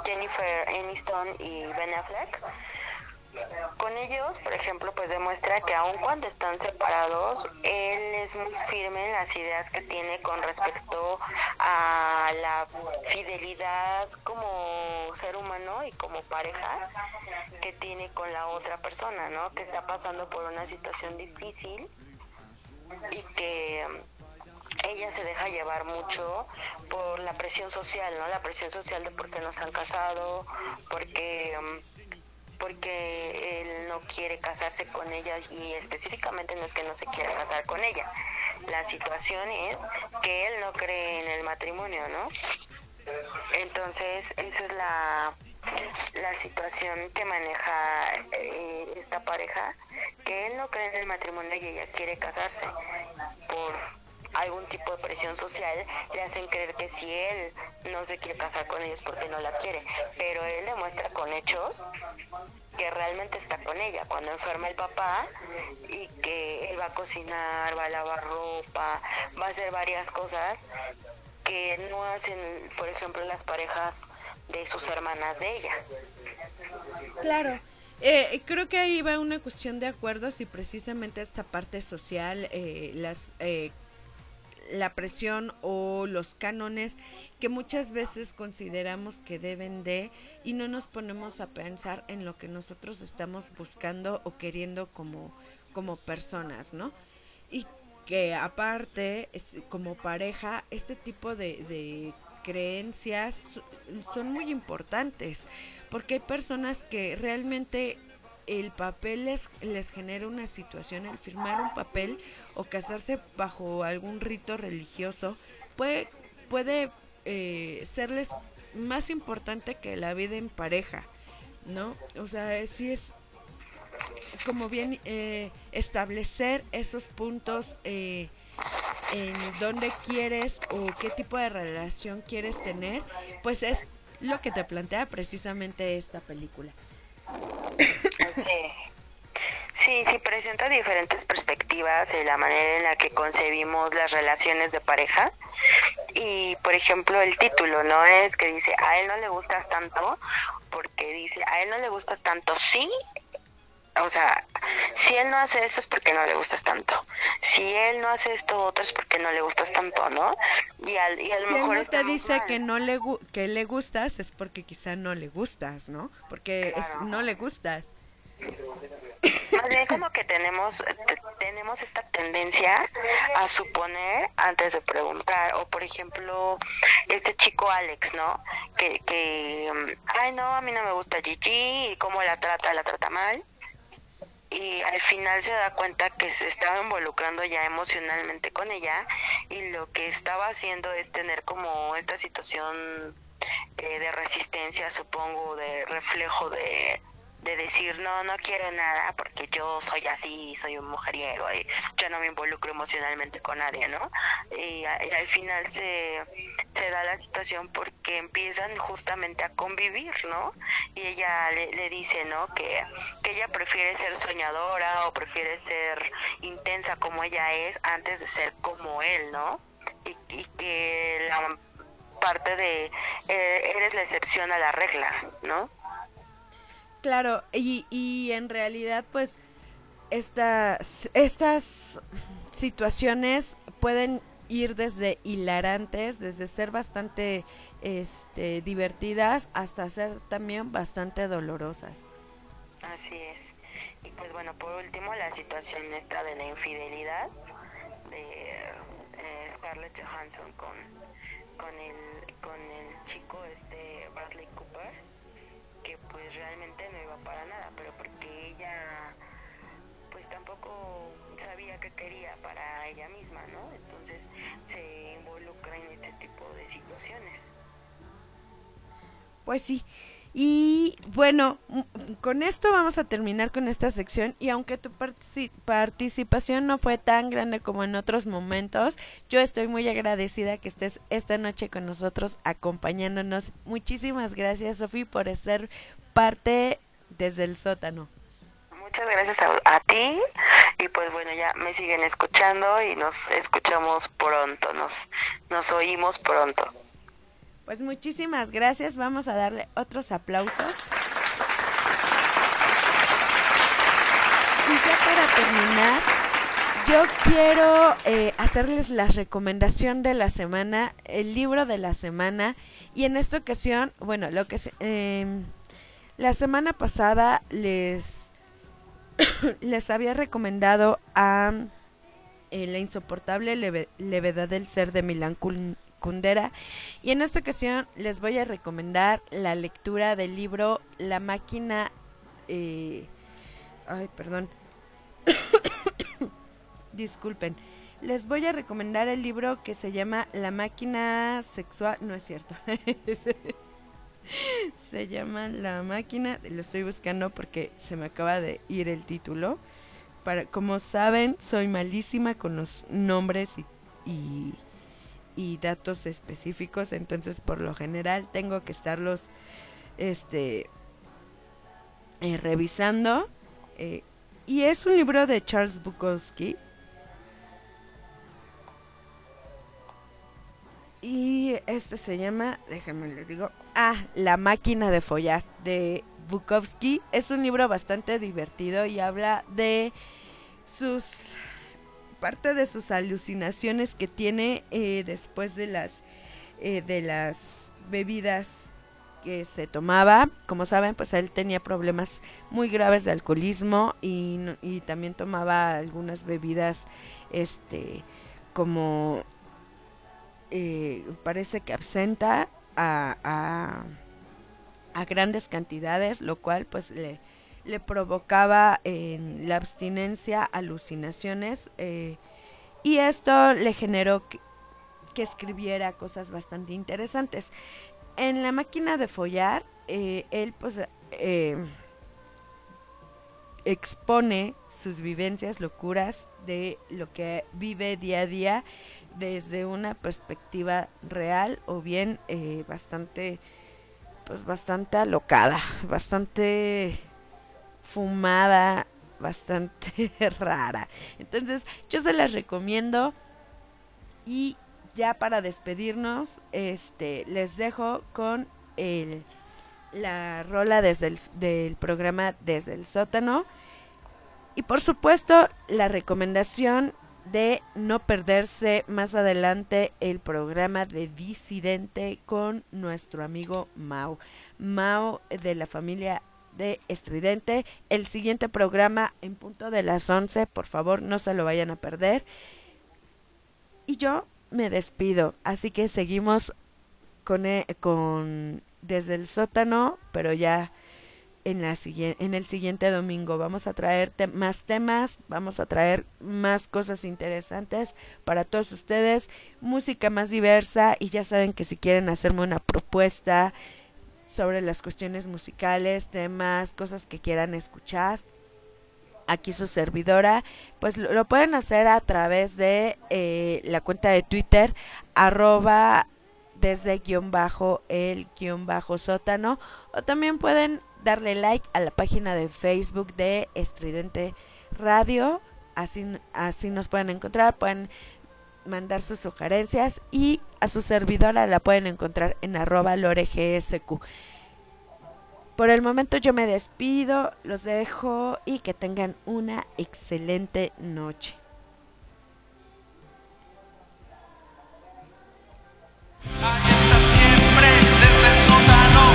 Jennifer Aniston y Ben Affleck. Con ellos, por ejemplo, pues demuestra que aun cuando están separados, él es muy firme en las ideas que tiene con respecto a la fidelidad como ser humano y como pareja que tiene con la otra persona, ¿no? Que está pasando por una situación difícil y que ella se deja llevar mucho por la presión social, ¿no? La presión social de por qué no se han casado, porque um, porque él no quiere casarse con ella y específicamente no es que no se quiera casar con ella. La situación es que él no cree en el matrimonio, ¿no? Entonces, esa es la, la situación que maneja eh, esta pareja, que él no cree en el matrimonio y ella quiere casarse por algún tipo de presión social, le hacen creer que si él no se quiere casar con ellos porque no la quiere, pero él demuestra con hechos que realmente está con ella cuando enferma el papá y que él va a cocinar, va a lavar ropa, va a hacer varias cosas que no hacen, por ejemplo, las parejas de sus hermanas de ella. Claro. Eh, creo que ahí va una cuestión de acuerdos y precisamente esta parte social, eh, las eh, la presión o los cánones que muchas veces consideramos que deben de y no nos ponemos a pensar en lo que nosotros estamos buscando o queriendo como, como personas, ¿no? Y que aparte, como pareja, este tipo de, de creencias son muy importantes porque hay personas que realmente el papel les, les genera una situación, el firmar un papel o casarse bajo algún rito religioso puede, puede eh, serles más importante que la vida en pareja, ¿no? O sea, sí es como bien eh, establecer esos puntos eh, en dónde quieres o qué tipo de relación quieres tener, pues es lo que te plantea precisamente esta película. Así Sí, sí, presenta diferentes perspectivas de la manera en la que concebimos las relaciones de pareja. Y, por ejemplo, el título, ¿no? Es que dice, a él no le gustas tanto, porque dice, a él no le gustas tanto, sí. O sea, si él no hace eso es porque no le gustas tanto. Si él no hace esto otro es porque no le gustas tanto, ¿no? Y, al, y a lo si mejor él no te dice mal. que no le que le gustas es porque quizá no le gustas, ¿no? Porque es, no le gustas. Más como que tenemos te- tenemos esta tendencia a suponer antes de preguntar o por ejemplo este chico Alex, ¿no? Que que ay no, a mí no me gusta Gigi y cómo la trata, la trata mal. Y al final se da cuenta que se estaba involucrando ya emocionalmente con ella y lo que estaba haciendo es tener como esta situación eh, de resistencia, supongo, de reflejo de, de decir, no, no quiero nada porque yo soy así, soy un mujeriego y yo no me involucro emocionalmente con nadie, ¿no? Y, al final se, se da la situación porque empiezan justamente a convivir, ¿no? Y ella le, dice, ¿no? Que, que ella prefiere ser soñadora o prefiere ser intensa como ella es antes de ser como él, ¿no? Y, y que la parte de eh, eres la excepción a la regla, ¿no? Claro, y, y en realidad pues estas, estas situaciones pueden ir desde hilarantes, desde ser bastante este, divertidas hasta ser también bastante dolorosas. Así es. Y pues bueno, por último, la situación esta de la infidelidad de eh, Scarlett Johansson con, con, el, con el chico este Bradley Cooper, que pues realmente no iba para nada, pero porque ella pues tampoco sabía qué quería para ella misma, ¿no? Entonces se involucra en este tipo de situaciones. Pues sí. Y bueno, m- con esto vamos a terminar con esta sección y aunque tu partici- participación no fue tan grande como en otros momentos, yo estoy muy agradecida que estés esta noche con nosotros acompañándonos. Muchísimas gracias, Sofi, por ser parte desde el sótano. Muchas gracias a, a ti Y pues bueno, ya me siguen escuchando y nos escuchamos pronto, nos, nos oímos pronto. Pues muchísimas gracias. Vamos a darle otros aplausos. Y ya para terminar, yo quiero eh, hacerles la recomendación de la semana, el libro de la semana. Y en esta ocasión, bueno, lo que em, la semana pasada les les había recomendado a eh, La insoportable leve- levedad del ser de Milán Kun- Kundera. Y en esta ocasión les voy a recomendar la lectura del libro La máquina... eh, ay, perdón. Disculpen. Les voy a recomendar el libro que se llama La máquina sexual. No es cierto. se llama La máquina. Lo estoy buscando porque se me acaba de ir el título. Para, como saben, soy malísima con los nombres y, y, y datos específicos. Entonces, por lo general, tengo que estarlos este, eh, revisando. eh, y es un libro de Charles Bukowski. Y este se llama, déjenme les digo, ah, La máquina de follar de Bukowski. Es un libro bastante divertido y habla de sus parte de sus alucinaciones que tiene eh, después de las eh, de las bebidas que se tomaba. Como saben, pues él tenía problemas muy graves de alcoholismo y, también tomaba algunas bebidas, este, como eh, parece que absenta a, a grandes cantidades, lo cual pues le, le provocaba en la abstinencia alucinaciones eh, y esto le generó que, escribiera cosas bastante interesantes. En la máquina de follar, eh, él pues eh, expone sus vivencias, locuras de lo que vive día a día desde una perspectiva real o bien eh, bastante pues bastante alocada, bastante fumada, bastante rara. Entonces, yo se las recomiendo y ya para despedirnos, este les dejo con el la rola desde el, del programa Desde el sótano y por supuesto la recomendación de no perderse más adelante el programa de Disidente con nuestro amigo Mao. Mao de la familia de Estridente. El siguiente programa en punto de las 11, por favor no se lo vayan a perder. Y yo me despido, así que seguimos con, e- con desde el sótano, pero ya en, la en el siguiente domingo. Vamos a traer te- más temas, vamos a traer más cosas interesantes para todos ustedes, música más diversa y ya saben que si quieren hacerme una propuesta sobre las cuestiones musicales, temas, cosas que quieran escuchar, aquí su servidora, pues lo, pueden hacer a través de eh, la cuenta de Twitter, arroba desde guion bajo el guion bajo sótano, o también pueden darle like a la página de Facebook de Estridente Radio, así, así nos pueden encontrar, pueden mandar sus sugerencias y a su servidora la pueden encontrar en arroba loregsq. Por el momento yo me despido, los dejo y que tengan una excelente noche. Está siempre desde el sótano.